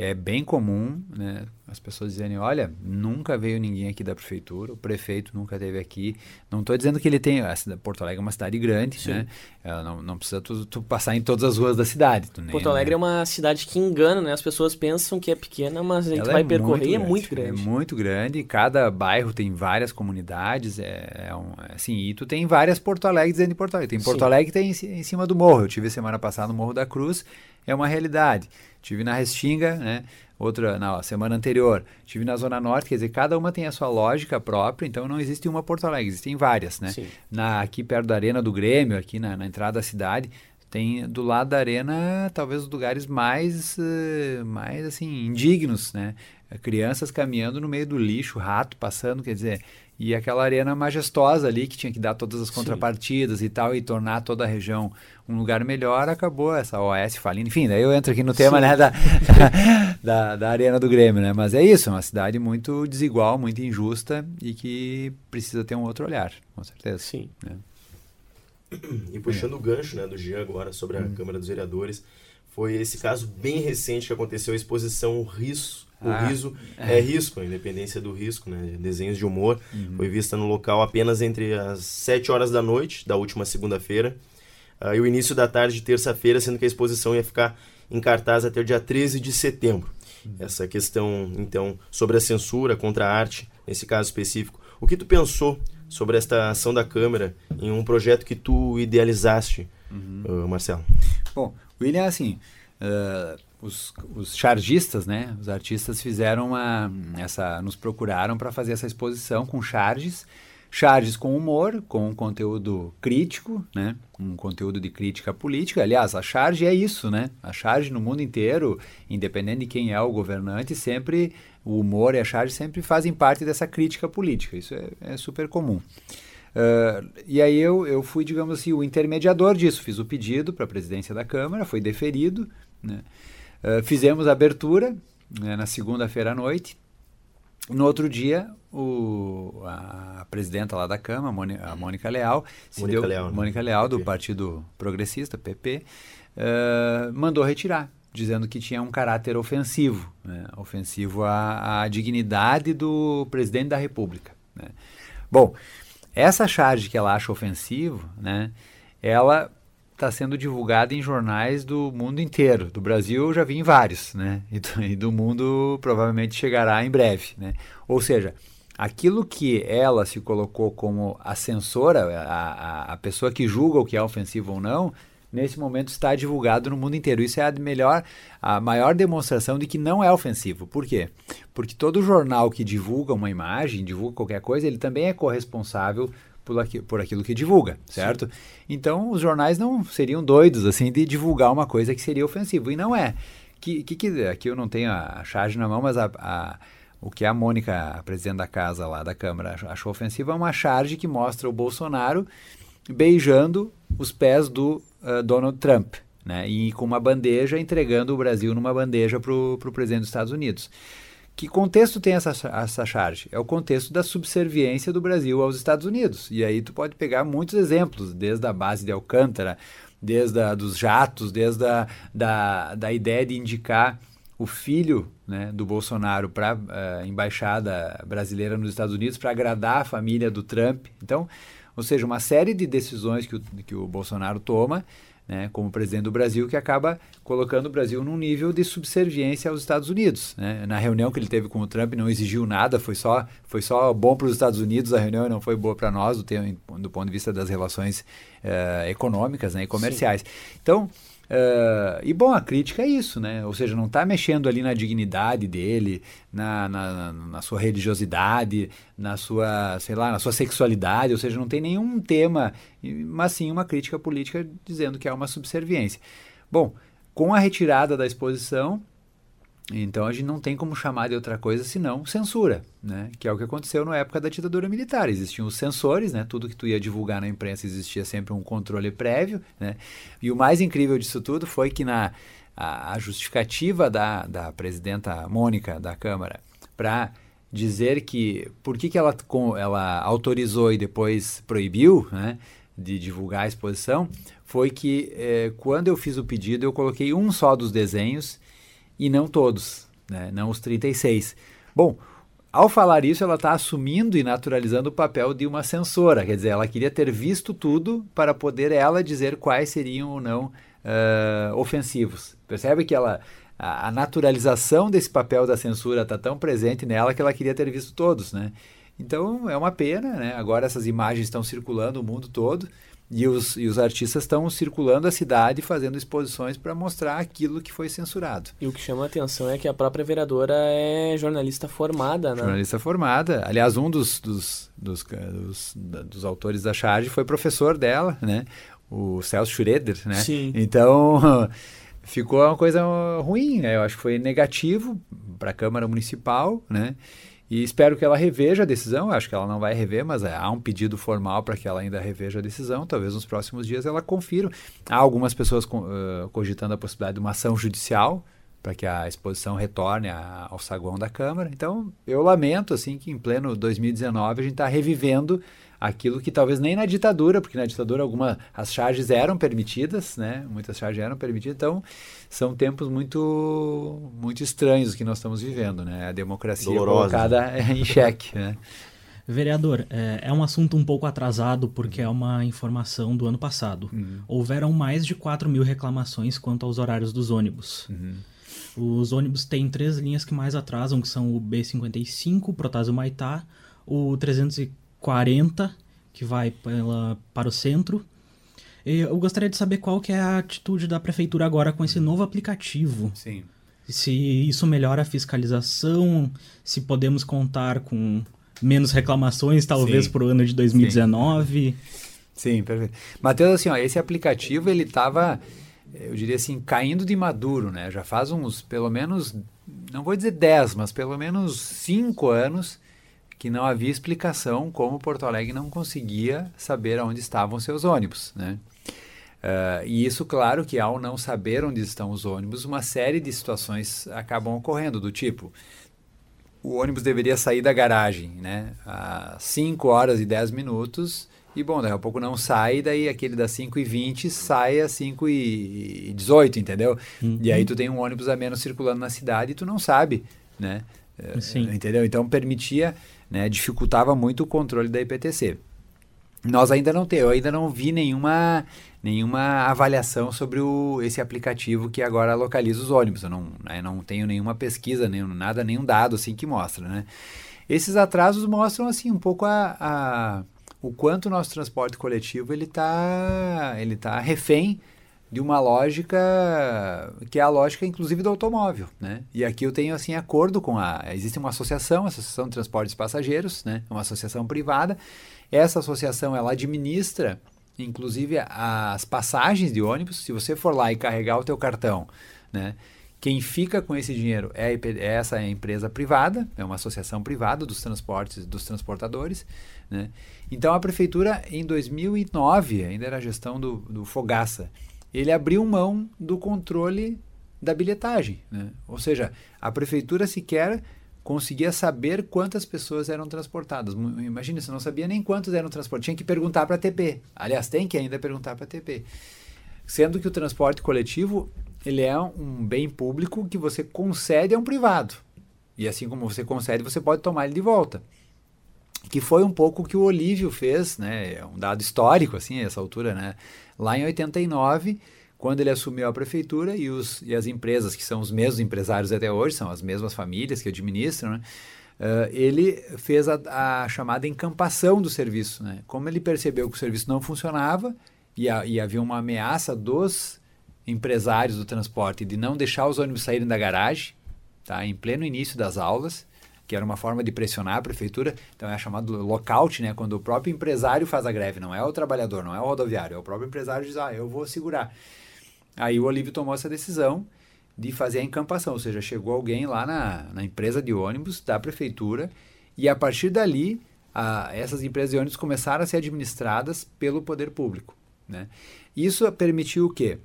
é bem comum né, as pessoas dizerem, olha, nunca veio ninguém aqui da prefeitura, o prefeito nunca esteve aqui. Não estou dizendo que ele tem... Porto Alegre é uma cidade grande, Sim. né? Ela não, não precisa tu, tu, passar em todas as ruas da cidade. Nem, Porto Alegre né? é uma cidade que engana, né? As pessoas pensam que é pequena, mas a gente vai é percorrer e é muito grande. É muito grande. Cada bairro tem várias comunidades, é, é um, assim, e tu tem várias Porto Alegres dentro de Porto Alegre. Tem Porto Sim. Alegre tem em, em cima do morro. Eu tive semana passada no Morro da Cruz, é uma realidade. Tive na Restinga, né? outra na semana anterior. Tive na Zona Norte, quer dizer, cada uma tem a sua lógica própria, então não existe uma Porto Alegre, existem várias, né? Sim. Na, aqui perto da Arena do Grêmio, aqui na, na entrada da cidade, tem do lado da arena talvez os lugares mais, uh, mais assim, indignos, né? Crianças caminhando no meio do lixo, rato passando, quer dizer, e aquela arena majestosa ali que tinha que dar todas as contrapartidas Sim. e tal e tornar toda a região um lugar melhor, acabou essa OS falindo. Enfim, daí eu entro aqui no tema né, da, da, da, arena do Grêmio, né? Mas é isso, é uma cidade muito desigual, muito injusta e que precisa ter um outro olhar, com certeza. Sim. Né? E puxando o gancho né, do Jean agora sobre a hum. Câmara dos Vereadores, foi esse caso bem recente que aconteceu, a exposição risco O ah, riso é. é. risco, a independência do risco, né? Desenhos de humor. Uhum. Foi vista no local apenas entre as 7 horas da noite da última segunda-feira uh, e o início da tarde de terça-feira, sendo que a exposição ia ficar em cartaz até o dia 13 de setembro. Uhum. Essa questão, então, sobre a censura contra a arte, nesse caso específico. O que tu pensou sobre esta ação da Câmara em um projeto que tu idealizaste, uhum. uh, Marcelo? Bom, William, assim, uh, os, os chargistas, né, os artistas fizeram uma, essa, nos procuraram para fazer essa exposição com charges, charges com humor, com um conteúdo crítico, né, um conteúdo de crítica política. Aliás, a charge é isso, né? A charge no mundo inteiro, independente de quem é o governante, sempre o humor e a charge sempre fazem parte dessa crítica política. Isso é, é super comum. Uh, e aí eu, eu fui, digamos assim, o intermediador disso. Fiz o pedido para a presidência da Câmara, foi deferido. Né? Uh, fizemos a abertura né, na segunda-feira à noite. No outro dia, o, a presidenta lá da Câmara, a Mônica Leal, Mônica, deu, Leal, né? Mônica Leal, do Partido Progressista, PP, uh, mandou retirar dizendo que tinha um caráter ofensivo, né? ofensivo à, à, dignidade do presidente da República. Né? Bom, essa charge que ela acha ofensivo, né, ela está sendo divulgada em jornais do mundo inteiro. Do Brasil eu já vi em vários, né, e do, e do mundo provavelmente chegará em breve. Né? Ou seja, aquilo que ela se colocou como a censora, a, a, a pessoa que julga o que é ofensivo ou não, nesse momento está divulgado no mundo inteiro. Isso é a melhor, a maior demonstração de que não é ofensivo. Por quê? Porque todo jornal que divulga uma imagem, divulga qualquer coisa, ele também é corresponsável por, aqui, por aquilo que divulga, certo? Sim. Então, os jornais não seriam doidos assim de divulgar uma coisa que seria ofensivo. E não é. Que, que, que aqui eu não tenho a charge na mão, mas a, a o que a Mônica, a presidente da casa lá da Câmara, achou ofensivo é uma charge que mostra o Bolsonaro beijando os pés do uh, Donald Trump, né? E com uma bandeja, entregando o Brasil numa bandeja para o presidente dos Estados Unidos. Que contexto tem essa, essa charge? É o contexto da subserviência do Brasil aos Estados Unidos. E aí tu pode pegar muitos exemplos, desde a base de Alcântara, desde a, dos jatos, desde a da, da ideia de indicar o filho né, do Bolsonaro para a uh, embaixada brasileira nos Estados Unidos para agradar a família do Trump. Então, ou seja, uma série de decisões que o, que o Bolsonaro toma né, como presidente do Brasil, que acaba colocando o Brasil num nível de subserviência aos Estados Unidos. Né? Na reunião que ele teve com o Trump, não exigiu nada, foi só, foi só bom para os Estados Unidos a reunião não foi boa para nós, do, do, ponto de vista das relações uh, econômicas né, e comerciais. Sim. Então, Uh, e bom, a crítica é isso, né? Ou seja, não está mexendo ali na dignidade dele, na, na, na, sua religiosidade, na sua, sei lá, na sua sexualidade, ou seja, não tem nenhum tema, mas sim uma crítica política dizendo que é uma subserviência. Bom, com a retirada da exposição, então a gente não tem como chamar de outra coisa senão censura, né? Que é o que aconteceu na época da ditadura militar. Existiam os censores, né? Tudo que tu ia divulgar na imprensa existia sempre um controle prévio, né? E o mais incrível disso tudo foi que na a, a justificativa da, da presidenta Mônica da Câmara para dizer que por que, que ela, ela autorizou e depois proibiu, né? De divulgar a exposição, foi que eh, quando eu fiz o pedido eu coloquei um só dos desenhos e não todos, né? não os 36. Bom, ao falar isso, ela está assumindo e naturalizando o papel de uma censora, quer dizer, ela queria ter visto tudo para poder ela dizer quais seriam ou não uh, ofensivos. Percebe que ela a, a naturalização desse papel da censura está tão presente nela que ela queria ter visto todos, né? Então é uma pena, né? Agora essas imagens estão circulando o mundo todo. E os, e os artistas estão circulando a cidade fazendo exposições para mostrar aquilo que foi censurado. E o que chama a atenção é que a própria vereadora é jornalista formada, né? Jornalista formada. Aliás, um dos, dos, dos, dos, dos autores da charge foi professor dela, né? O Celso Schroeder, né? Sim. Então, ficou uma coisa ruim, né? Eu acho que foi negativo para a Câmara Municipal, né? E espero que ela reveja a decisão. Acho que ela não vai rever, mas é, há um pedido formal para que ela ainda reveja a decisão. Talvez nos próximos dias ela confira. Há algumas pessoas uh, cogitando a possibilidade de uma ação judicial para que a exposição retorne a, ao saguão da Câmara. Então, eu lamento assim que em pleno 2019 a gente está revivendo aquilo que talvez nem na ditadura, porque na ditadura algumas as charges eram permitidas, né? Muitas charges eram permitidas. Então, são tempos muito muito estranhos que nós estamos vivendo, né? A democracia Dolorosa. colocada em xeque, né? Vereador, é, é, um assunto um pouco atrasado porque é uma informação do ano passado. Uhum. Houveram mais de 4 mil reclamações quanto aos horários dos ônibus. Uhum. Os ônibus têm três linhas que mais atrasam, que são o B55, Protásio Maitá, o 340, que vai pela, para o centro. Eu gostaria de saber qual que é a atitude da prefeitura agora com esse novo aplicativo. Sim. Se isso melhora a fiscalização, se podemos contar com menos reclamações, talvez, para o ano de 2019. Sim, Sim perfeito. Matheus, assim, ó, esse aplicativo, ele estava, eu diria assim, caindo de maduro, né? Já faz uns, pelo menos, não vou dizer 10, mas pelo menos 5 anos que não havia explicação como Porto Alegre não conseguia saber onde estavam seus ônibus, né? Uh, e isso, claro, que ao não saber onde estão os ônibus, uma série de situações acabam ocorrendo, do tipo, o ônibus deveria sair da garagem, né? Às 5 horas e 10 minutos. E bom, daqui a pouco não sai, daí aquele das 5 e 20 sai às 5 e 18, entendeu? Uhum. E aí tu tem um ônibus a menos circulando na cidade e tu não sabe, né? Sim. Entendeu? Então permitia, né, dificultava muito o controle da IPTC. Nós ainda não temos, eu ainda não vi nenhuma nenhuma avaliação sobre o, esse aplicativo que agora localiza os ônibus. Eu não, né, não tenho nenhuma pesquisa, nem, nada, nenhum dado assim que mostra, né? Esses atrasos mostram assim um pouco a, a o quanto o nosso transporte coletivo ele está ele tá refém de uma lógica que é a lógica inclusive do automóvel, né? E aqui eu tenho assim acordo com a existe uma associação, a Associação de Transportes Passageiros, né? Uma associação privada. Essa associação ela administra inclusive as passagens de ônibus, se você for lá e carregar o teu cartão, né? Quem fica com esse dinheiro é, é essa empresa privada, é uma associação privada dos transportes, dos transportadores. Né? Então a prefeitura, em 2009, ainda era a gestão do, do Fogaça, ele abriu mão do controle da bilhetagem. Né? Ou seja, a prefeitura sequer conseguia saber quantas pessoas eram transportadas. Imagina, você não sabia nem quantos eram transportados. Tinha que perguntar para a TP. Aliás, tem que ainda perguntar para a TP. Sendo que o transporte coletivo ele é um bem público que você concede a um privado. E assim como você concede, você pode tomar ele de volta. Que foi um pouco o que o Olívio fez, né? É um dado histórico, assim, essa altura, né? Lá em 89, quando ele assumiu a prefeitura e, os, e as empresas, que são os mesmos empresários até hoje, são as mesmas famílias que administram, né? Uh, ele fez a, a, chamada encampação do serviço. Né? Como ele percebeu que o serviço não funcionava e, a, e, havia uma ameaça dos empresários do transporte de não deixar os ônibus saírem da garagem, tá? em pleno início das aulas, que era uma forma de pressionar a prefeitura, então é chamado lockout, né? quando o próprio empresário faz a greve, não é o trabalhador, não é o rodoviário, é o próprio empresário diz, ah, eu vou segurar. Aí o Olívio tomou essa decisão de fazer a encampação, ou seja, chegou alguém lá na, na empresa de ônibus da prefeitura e a partir dali a, essas empresas de ônibus começaram a ser administradas pelo poder público. Né? Isso permitiu o quê?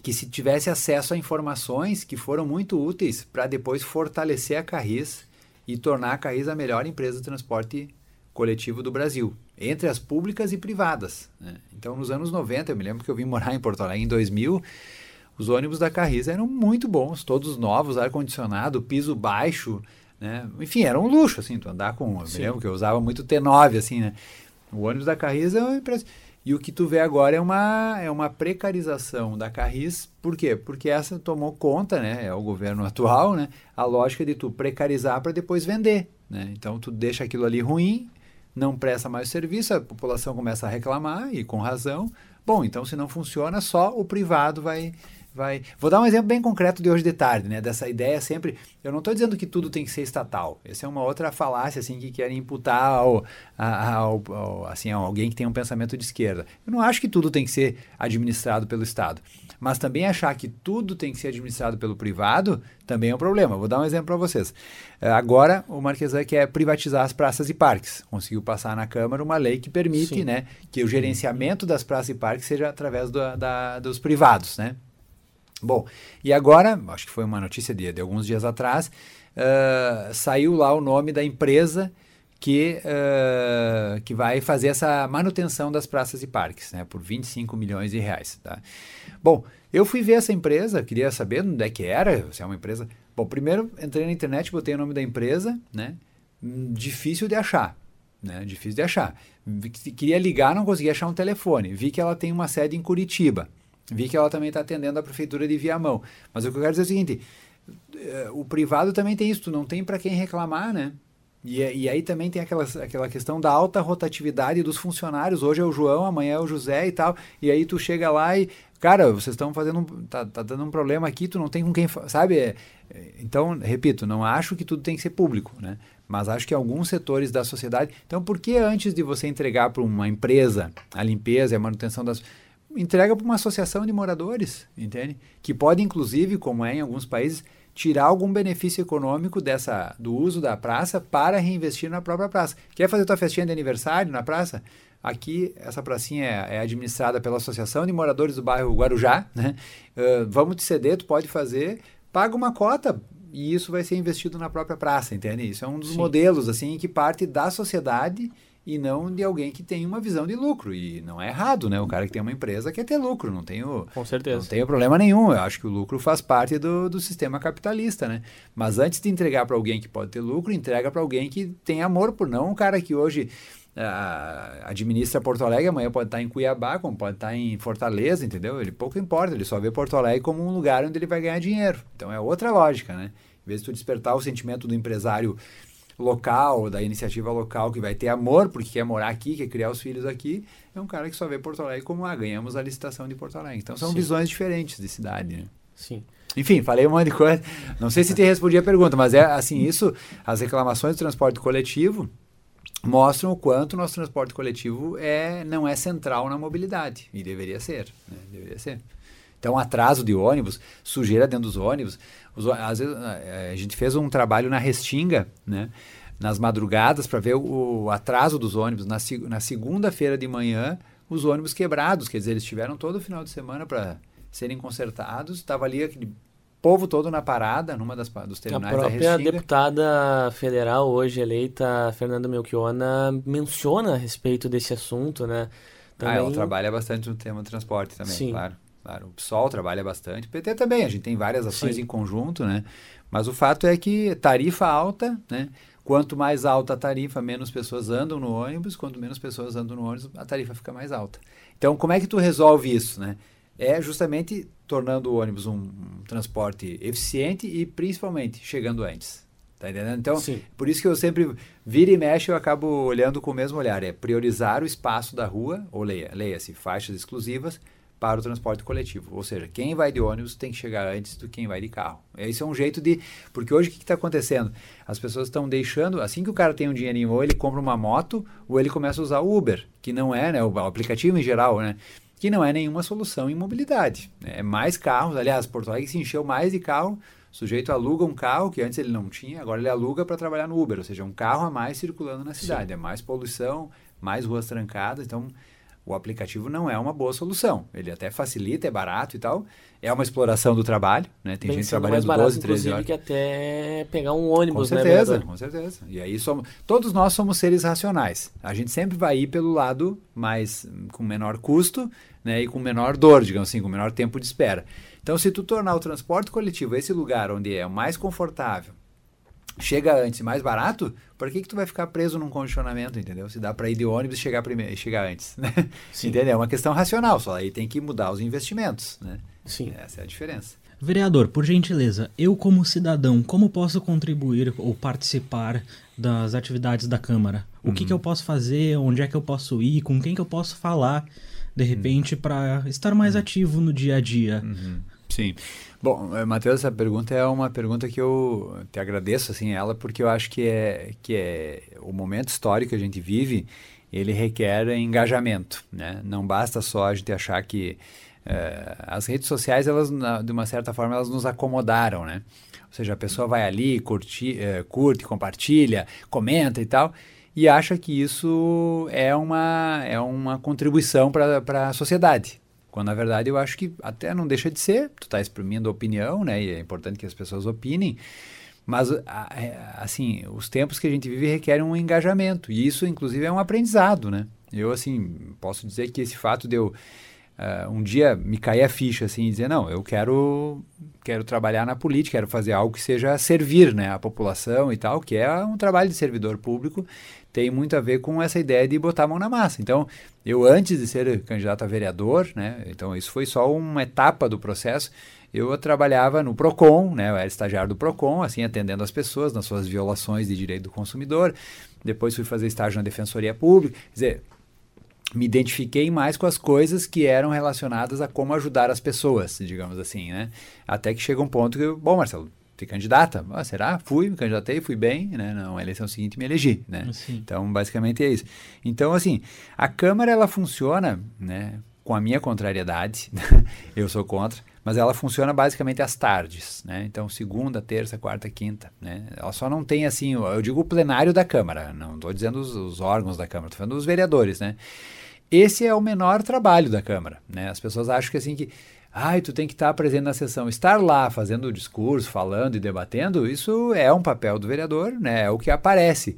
Que se tivesse acesso a informações que foram muito úteis para depois fortalecer a Carris e tornar a Carris a melhor empresa de transporte coletivo do Brasil entre as públicas e privadas. Né? Então, nos anos 90, eu me lembro que eu vim morar em Porto Alegre em 2000, os ônibus da Carris eram muito bons, todos novos, ar-condicionado, piso baixo, né? Enfim, era um luxo, assim, tu andar com... Eu me lembro que eu usava muito T9, assim, né? O ônibus da Carris é uma impressão... E o que tu vê agora é uma, é uma precarização da Carris. Por quê? Porque essa tomou conta, né? É o governo atual, né? A lógica de tu precarizar para depois vender, né? Então, tu deixa aquilo ali ruim, não presta mais serviço, a população começa a reclamar, e com razão. Bom, então se não funciona, só o privado vai. Vai... Vou dar um exemplo bem concreto de hoje de tarde, né? Dessa ideia sempre. Eu não estou dizendo que tudo tem que ser estatal. Essa é uma outra falácia assim que querem imputar ao, ao, ao, assim, a alguém que tem um pensamento de esquerda. Eu não acho que tudo tem que ser administrado pelo Estado. Mas também achar que tudo tem que ser administrado pelo privado também é um problema. Vou dar um exemplo para vocês. É, agora, o Marquesan quer privatizar as praças e parques. Conseguiu passar na Câmara uma lei que permite né, que o gerenciamento das praças e parques seja através do, da, dos privados. Né? Bom, e agora, acho que foi uma notícia de, de alguns dias atrás, uh, saiu lá o nome da empresa que, uh, que vai fazer essa manutenção das praças e parques, né, por 25 milhões de reais. Tá? Bom, eu fui ver essa empresa, queria saber onde é que era, se é uma empresa. Bom, primeiro entrei na internet, botei o nome da empresa, né? Difícil de achar, né? Difícil de achar. Queria ligar, não conseguia achar um telefone. Vi que ela tem uma sede em Curitiba. Vi que ela também está atendendo a prefeitura de Viamão. Mas o que eu quero dizer é o seguinte: eh, o privado também tem isso, tu não tem para quem reclamar, né? E, e, aí também tem aquela, aquela questão da alta rotatividade dos funcionários. Hoje é o João, amanhã é o José e tal. E aí tu chega lá e, cara, vocês estão fazendo. Tá, tá, dando um problema aqui, tu não tem com quem. Sabe? É, é, então, repito, não acho que tudo tem que ser público, né? Mas acho que alguns setores da sociedade. Então, por que antes de você entregar para uma empresa a limpeza e a manutenção das entrega para uma associação de moradores, entende? Que pode, inclusive, como é em alguns países, tirar algum benefício econômico dessa do uso da praça para reinvestir na própria praça. Quer fazer tua festinha de aniversário na praça? Aqui, essa pracinha é, é administrada pela Associação de Moradores do Bairro Guarujá. Né? Uh, vamos te ceder, tu pode fazer, paga uma cota e isso vai ser investido na própria praça, entende? Isso é um dos Sim. modelos assim que parte da sociedade e não de alguém que tem uma visão de lucro. E não é errado, né? O cara que tem uma empresa quer ter lucro, não tenho, Com certeza. Não tenho problema nenhum. Eu acho que o lucro faz parte do, do sistema capitalista, né? Mas antes de entregar para alguém que pode ter lucro, entrega para alguém que tem amor por não um cara que hoje uh, administra Porto Alegre, amanhã pode estar em Cuiabá, como pode estar em Fortaleza, entendeu? Ele pouco importa, ele só vê Porto Alegre como um lugar onde ele vai ganhar dinheiro. Então é outra lógica, né? Em vez de tu despertar o sentimento do empresário local, da iniciativa local, que vai ter amor porque quer morar aqui, quer criar os filhos aqui, é um cara que só vê Porto Alegre como, ah, ganhamos a licitação de Porto Alegre. Então são Sim. visões diferentes de cidade, né? Sim. Enfim, falei um monte de coisa. Não sei se te respondi a pergunta, mas é assim, isso, as reclamações do transporte coletivo mostram o quanto o nosso transporte coletivo é, não é central na mobilidade. E deveria ser, né? Deveria ser. Então, atraso de ônibus, sujeira dentro dos ônibus. Os, às vezes, a gente fez um trabalho na Restinga, né? nas madrugadas, para ver o, o, atraso dos ônibus. Na, na segunda-feira de manhã, os ônibus quebrados, quer dizer, eles tiveram todo o final de semana para serem consertados. Estava ali aquele povo todo na parada, numa das dos terminais da Restinga. A própria deputada federal hoje eleita, Fernanda Melchiona, menciona a respeito desse assunto, né? Também... Ah, ela trabalha bastante no tema do transporte também, Sim. claro. Claro, o PSOL trabalha bastante, o PT também, a gente tem várias ações Sim. em conjunto, né? Mas o fato é que tarifa alta, né? Quanto mais alta a tarifa, menos pessoas andam no ônibus, quanto menos pessoas andam no ônibus, a tarifa fica mais alta. Então, como é que tu resolve isso, né? É justamente tornando o ônibus um, um transporte eficiente e principalmente chegando antes. Tá entendendo? Então, Sim. por isso que eu sempre vira e mexe, eu acabo olhando com o mesmo olhar. É priorizar o espaço da rua, ou leia, leia-se, faixas exclusivas, para o transporte coletivo. Ou seja, quem vai de ônibus tem que chegar antes do quem vai de carro. Esse é um jeito de. Porque hoje o que está acontecendo? As pessoas estão deixando. Assim que o cara tem um dinheirinho, ou ele compra uma moto, ou ele começa a usar o Uber, que não é, né? O aplicativo em geral, né? Que não é nenhuma solução em mobilidade. É mais carros. Aliás, Porto Alegre se encheu mais de carro. O sujeito aluga um carro que antes ele não tinha, agora ele aluga para trabalhar no Uber, ou seja, um carro a mais circulando na cidade. Sim. É mais poluição, mais ruas trancadas. Então, o aplicativo não é uma boa solução. Ele até facilita, é barato e tal. É uma exploração do trabalho, né? Tem Bem gente trabalhando barato, 12, 13 horas. que até pegar um ônibus, com né, certeza, né, Com certeza, E aí somos, todos nós somos seres racionais. A gente sempre vai ir pelo lado mais com menor custo, né, e com menor dor, digamos assim, com menor tempo de espera. Então, se tu tornar o transporte coletivo esse lugar onde é o mais confortável, chega antes mais barato, por que, que tu vai ficar preso num condicionamento, entendeu? Se dá para ir de ônibus e chegar, primeiro, chegar antes, né? Entendeu? É uma questão racional, só aí tem que mudar os investimentos, né? Sim. Essa é a diferença. Vereador, por gentileza, eu como cidadão, como posso contribuir ou participar das atividades da Câmara? O uhum. que, que eu posso fazer? Onde é que eu posso ir? Com quem que eu posso falar, de repente, uhum. para estar mais uhum. ativo no dia a dia? Sim. Bom, eh, Matheus, essa pergunta é uma pergunta que eu te agradeço assim ela porque eu acho que é que é o momento histórico que a gente vive, ele requer engajamento, né? Não basta só a gente achar que uh, as redes sociais elas de uma certa forma elas nos acomodaram, né? Ou seja, a pessoa vai ali, curte, uh, curte, compartilha, comenta e tal, e acha que isso é uma, é uma contribuição para a sociedade. Quando na verdade eu acho que até não deixa de ser, tu está exprimindo opinião, né? E é importante que as pessoas opinem. Mas, é, assim, os tempos que a gente vive requerem um engajamento. E isso, inclusive, é um aprendizado, né? Eu, assim, posso dizer que esse fato de eu uh, um dia me cair a ficha, assim, e dizer, não, eu quero, quero trabalhar na política, quero fazer algo que seja servir, né, a população e tal, que é um trabalho de servidor público, tem muito a ver com essa ideia de botar a mão na massa. Então, eu antes de ser candidato a vereador, né, então isso foi só uma etapa do processo, eu trabalhava no PROCON, né, eu era estagiário do PROCON, assim, atendendo as pessoas nas suas violações de direito do consumidor, depois fui fazer estágio na Defensoria Pública, quer dizer, me identifiquei mais com as coisas que eram relacionadas a como ajudar as pessoas, digamos assim, né? Até que chega um ponto que, bom, Marcelo, te candidata? Ah, será? Fui, me candidatei, fui bem, né? Na eleição seguinte me elegi, né? Então, basicamente é isso. Então, assim, a Câmara, ela funciona, né? Com a minha contrariedade, eu sou contra, mas ela funciona basicamente às tardes, né? Então, segunda, terça, quarta, quinta, né? Ela só não tem, assim, eu digo o plenário da Câmara, não estou dizendo os, os órgãos da Câmara, estou falando dos vereadores, né? Esse é o menor trabalho da Câmara. Né? As pessoas acham que assim que ai, tu tem que estar presente na sessão. Estar lá fazendo o discurso, falando e debatendo, isso é um papel do vereador, né? é o que aparece.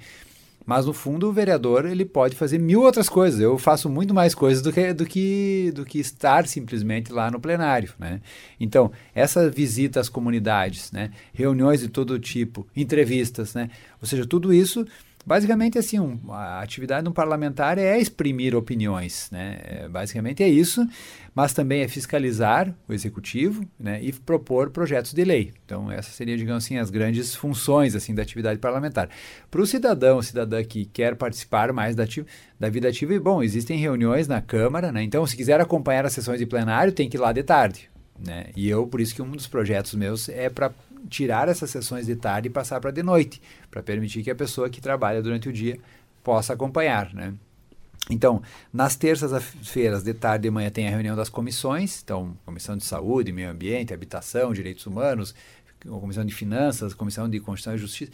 Mas no fundo o vereador ele pode fazer mil outras coisas. Eu faço muito mais coisas do que, do que, do que estar simplesmente lá no plenário. Né? Então, essa visita às comunidades, né? reuniões de todo tipo, entrevistas, né? ou seja, tudo isso Basicamente, assim, um, a atividade de um parlamentar é exprimir opiniões, né? É, basicamente é isso, mas também é fiscalizar o executivo, né? E propor projetos de lei. Então, essas seriam, digamos assim, as grandes funções, assim, da atividade parlamentar. Para o cidadão, cidadã que quer participar mais da, da vida ativa, e, bom, existem reuniões na Câmara, né? Então, se quiser acompanhar as sessões de plenário, tem que ir lá de tarde, né? E eu, por isso que um dos projetos meus é para tirar essas sessões de tarde e passar para de noite, para permitir que a pessoa que trabalha durante o dia possa acompanhar, né? Então, nas terças-feiras, de tarde e manhã, tem a reunião das comissões. Então, Comissão de Saúde, Meio Ambiente, Habitação, Direitos Humanos, Comissão de Finanças, Comissão de Constituição e Justiça.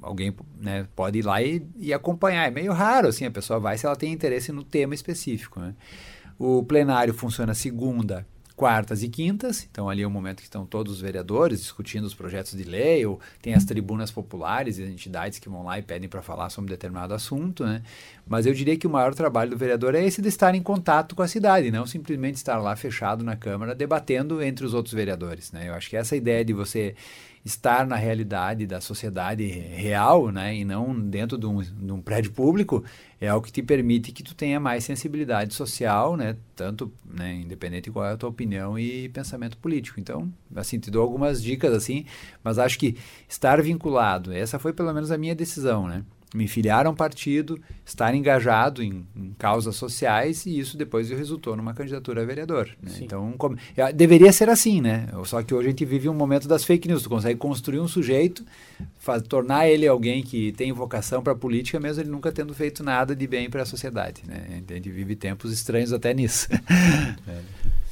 Alguém né, pode ir lá e, e, acompanhar. É meio raro, assim, a pessoa vai se ela tem interesse no tema específico. Né? O plenário funciona segunda, quartas e quintas, então ali é o momento que estão todos os vereadores discutindo os projetos de lei, ou tem as tribunas populares e entidades que vão lá e pedem para falar sobre determinado assunto, né? Mas eu diria que o maior trabalho do vereador é esse de estar em contato com a cidade, não simplesmente estar lá fechado na Câmara debatendo entre os outros vereadores, né? Eu acho que essa ideia de você estar na realidade da sociedade real, né, e não dentro de um, de um prédio público, é o que te permite que tu tenha mais sensibilidade social, né, tanto, né, independente de qual é a tua opinião e pensamento político. Então, assim, te dou algumas dicas assim, mas acho que estar vinculado, essa foi pelo menos a minha decisão, né, me filiar a um partido, estar engajado em, em, causas sociais e isso depois resultou numa candidatura a vereador. Né? Então, como, deveria ser assim, né? Só que hoje a gente vive um momento das fake news. Tu consegue construir um sujeito, faz, tornar ele alguém que tem vocação para a política, mesmo ele nunca tendo feito nada de bem para a sociedade. Né? A gente vive tempos estranhos até nisso. é.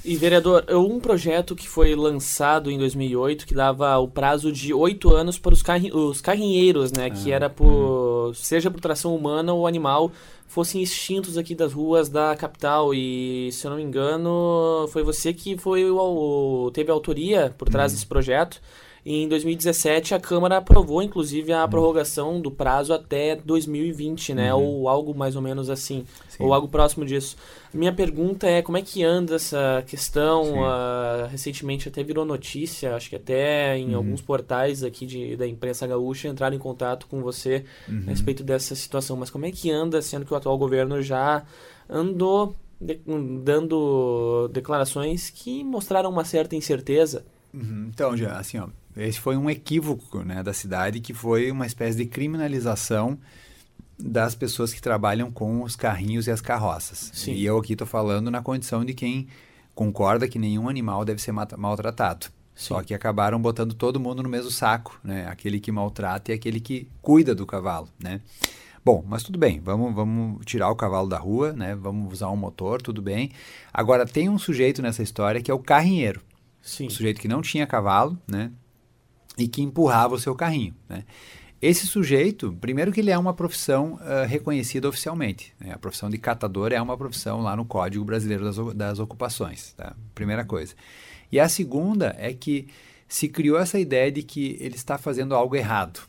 E, vereador, um projeto que foi lançado em 2008 que dava o prazo de oito anos para os, carri os carrinheiros, né? Ah, que era por, uhum. seja por tração humana ou animal, fossem extintos aqui das ruas da capital. E, se eu não me engano, foi você que foi o, teve a autoria por trás uhum. desse projeto. E em 2017 a Câmara aprovou, inclusive, a uhum. prorrogação do prazo até 2020, né? Uhum. Ou algo mais ou menos assim, Sim. ou algo próximo disso. Minha pergunta é como é que anda essa questão? Uh, recentemente até virou notícia, acho que até em uhum. alguns portais aqui de, da imprensa gaúcha entraram em contato com você uhum. a respeito dessa situação. Mas como é que anda, sendo que o atual governo já andou de, dando declarações que mostraram uma certa incerteza? Uhum. Então, já, assim, ó, esse foi um equívoco né, da cidade que foi uma espécie de criminalização das pessoas que trabalham com os carrinhos e as carroças. Sim. E eu aqui estou falando na condição de quem concorda que nenhum animal deve ser maltratado. Sim. Só que acabaram botando todo mundo no mesmo saco, né? Aquele que maltrata e aquele que cuida do cavalo, né? Bom, mas tudo bem, vamos, vamos tirar o cavalo da rua, né? Vamos usar um motor, tudo bem. Agora, tem um sujeito nessa história que é o carrinheiro. Sim. Um sujeito que não tinha cavalo, né? E que empurrava o seu carrinho, né? Esse sujeito, primeiro que ele é uma profissão uh, reconhecida oficialmente. Né? A profissão de catador é uma profissão lá no Código Brasileiro das, das Ocupações. Tá? Primeira coisa. E a segunda é que se criou essa ideia de que ele está fazendo algo errado,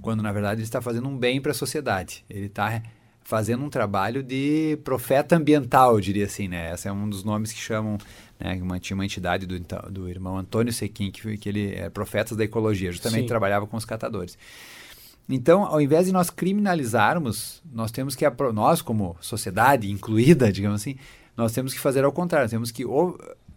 quando na verdade ele está fazendo um bem para a sociedade. Ele está fazendo um trabalho de profeta ambiental, eu diria assim, né? Esse é um dos nomes que chamam, né? Uma, tinha uma entidade do, do irmão Antônio Sequim, que, que ele é profetas da ecologia, justamente Sim. trabalhava com os catadores. Então, ao invés de nós criminalizarmos, nós temos que, nós como sociedade incluída, digamos assim, nós temos que fazer ao contrário, temos que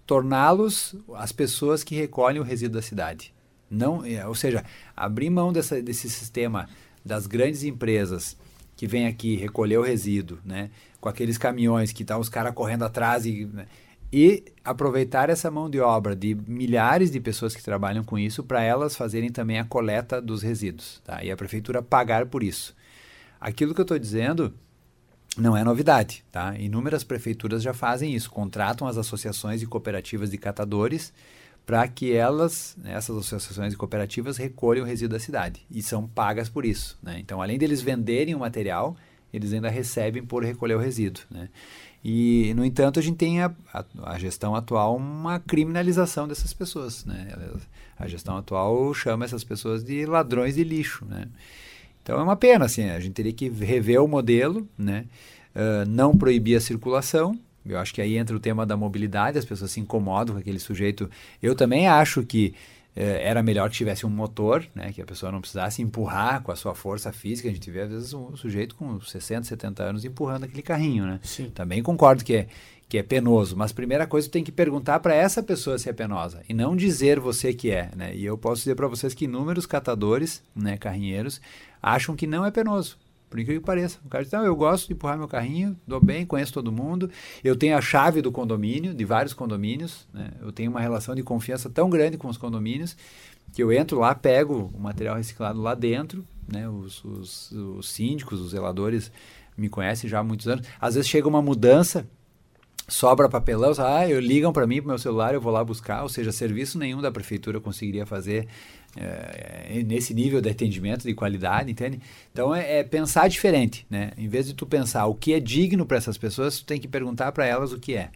torná-los as pessoas que recolhem o resíduo da cidade. Não, é, ou seja, abrir mão dessa, desse sistema das grandes empresas que vêm aqui recolher o resíduo, né, com aqueles caminhões que tá os caras correndo atrás e né, e aproveitar essa mão de obra de milhares de pessoas que trabalham com isso para elas fazerem também a coleta dos resíduos tá? e a prefeitura pagar por isso. Aquilo que eu estou dizendo não é novidade. Tá? Inúmeras prefeituras já fazem isso, contratam as associações e cooperativas de catadores para que elas, né, essas associações e cooperativas, recolham o resíduo da cidade e são pagas por isso. Né? Então, além deles venderem o material, eles ainda recebem por recolher o resíduo. Né? E, no entanto, a gente tem a, a, a, gestão atual uma criminalização dessas pessoas. Né? A gestão atual chama essas pessoas de ladrões de lixo. Né? Então é uma pena, assim, a gente teria que rever o modelo, né? Uh, não proibir a circulação. Eu acho que aí entra o tema da mobilidade, as pessoas se incomodam com aquele sujeito. Eu também acho que era melhor que tivesse um motor, né, que a pessoa não precisasse empurrar com a sua força física. A gente vê, às vezes, um sujeito com 60, 70 anos empurrando aquele carrinho. Né? Sim. Também concordo que é, que é penoso, mas primeira coisa tem que perguntar para essa pessoa se é penosa e não dizer você que é. Né? E eu posso dizer para vocês que inúmeros catadores, né, carrinheiros, acham que não é penoso. Por incrível que pareça. O cara diz, não, eu gosto de empurrar meu carrinho, dou bem, conheço todo mundo. Eu tenho a chave do condomínio, de vários condomínios. Né? Eu tenho uma relação de confiança tão grande com os condomínios que eu entro lá, pego o material reciclado lá dentro. Né? Os, os, os síndicos, os zeladores me conhecem já há muitos anos. Às vezes chega uma mudança, sobra papelão, ah, eu ligam para mim, para meu celular, eu vou lá buscar. Ou seja, serviço nenhum da prefeitura conseguiria fazer é, nesse nível de atendimento, de qualidade, entende? Então é, é, pensar diferente, né? Em vez de tu pensar o que é digno para essas pessoas, tu tem que perguntar para elas o que é.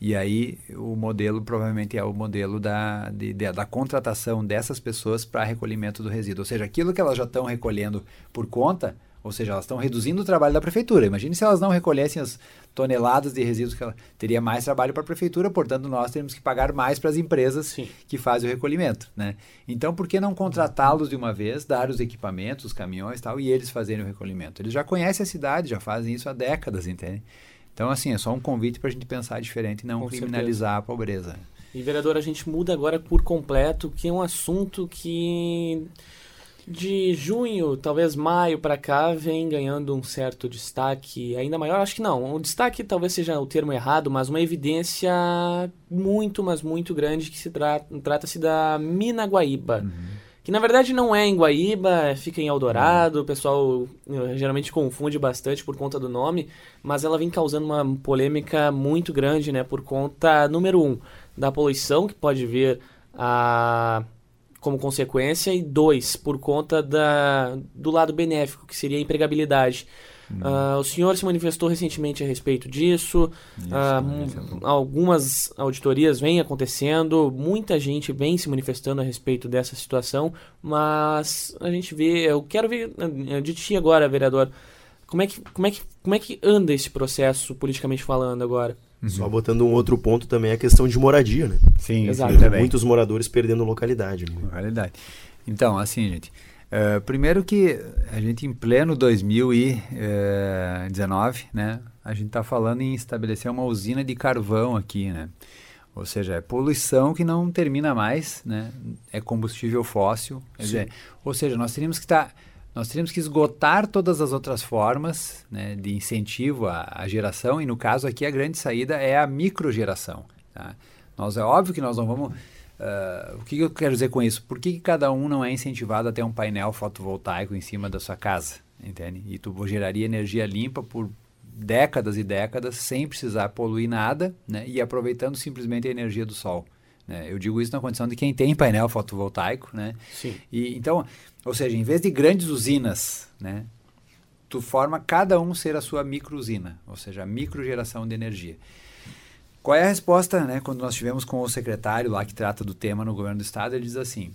E aí o modelo provavelmente é o modelo da, de, de, da contratação dessas pessoas para recolhimento do resíduo. Ou seja, aquilo que elas já estão recolhendo por conta, ou seja, elas estão reduzindo o trabalho da prefeitura. Imagine se elas não recolhessem as toneladas de resíduos que ela teria mais trabalho para a prefeitura, portanto nós temos que pagar mais para as empresas Sim. que fazem o recolhimento, né? Então, por que não contratá-los de uma vez, dar os equipamentos, os caminhões, tal, e eles fazerem o recolhimento? Eles já conhecem a cidade, já fazem isso há décadas, entende? Então, assim, é só um convite para a gente pensar diferente e não Com criminalizar certeza. a pobreza. E vereador, a gente muda agora por completo, que é um assunto que de junho, talvez maio para cá, vem ganhando um certo destaque ainda maior. Acho que não, o destaque talvez seja o termo errado, mas uma evidência muito, mas muito grande que se tra trata-se da mina Guaíba. Uhum. Que na verdade não é em Guaíba, fica em Eldorado, o pessoal eh, geralmente confunde bastante por conta do nome, mas ela vem causando uma polêmica muito grande, né? Por conta, número um, da poluição que pode vir a como consequência, e dois, por conta da, do lado benéfico, que seria a empregabilidade. Uh, o senhor se manifestou recentemente a respeito disso. Isso, uh, algumas auditorias vêm acontecendo, muita gente vem se manifestando a respeito dessa situação, mas a gente vê. Eu quero ver eh, de ti agora, vereador. Como é que, como é que, como é que anda esse processo, politicamente falando, agora? Uhum. Só botando um outro ponto também a questão de moradia, né? Sim, Exato. Sim, também. Muitos moradores perdendo localidade. Né? Localidade. Então, assim, gente. Uh, primeiro que a gente em pleno 2019, né? A gente está falando em estabelecer uma usina de carvão aqui, né? Ou seja, é poluição que não termina mais, né? É combustível fóssil. Quer dizer, ou seja, nós teríamos que estar... Tá, nós teríamos que esgotar todas as outras formas né, de incentivo à, à, geração, e no caso aqui a grande saída é a microgeração. Tá? Nós, é óbvio que nós não vamos. Uh, o que, eu quero dizer com isso? Por que, que, cada um não é incentivado a ter um painel fotovoltaico em cima da sua casa? Entende? E tu geraria energia limpa por décadas e décadas sem precisar poluir nada né, e aproveitando simplesmente a energia do sol. Né? Eu digo isso na condição de quem tem painel fotovoltaico, né? Sim. E, então, ou seja, em vez de grandes usinas, né? Tu forma cada um ser a sua micro usina, ou seja, a micro geração de energia. Qual é a resposta, né? Quando nós tivemos com o secretário lá que trata do tema no governo do estado, ele diz assim: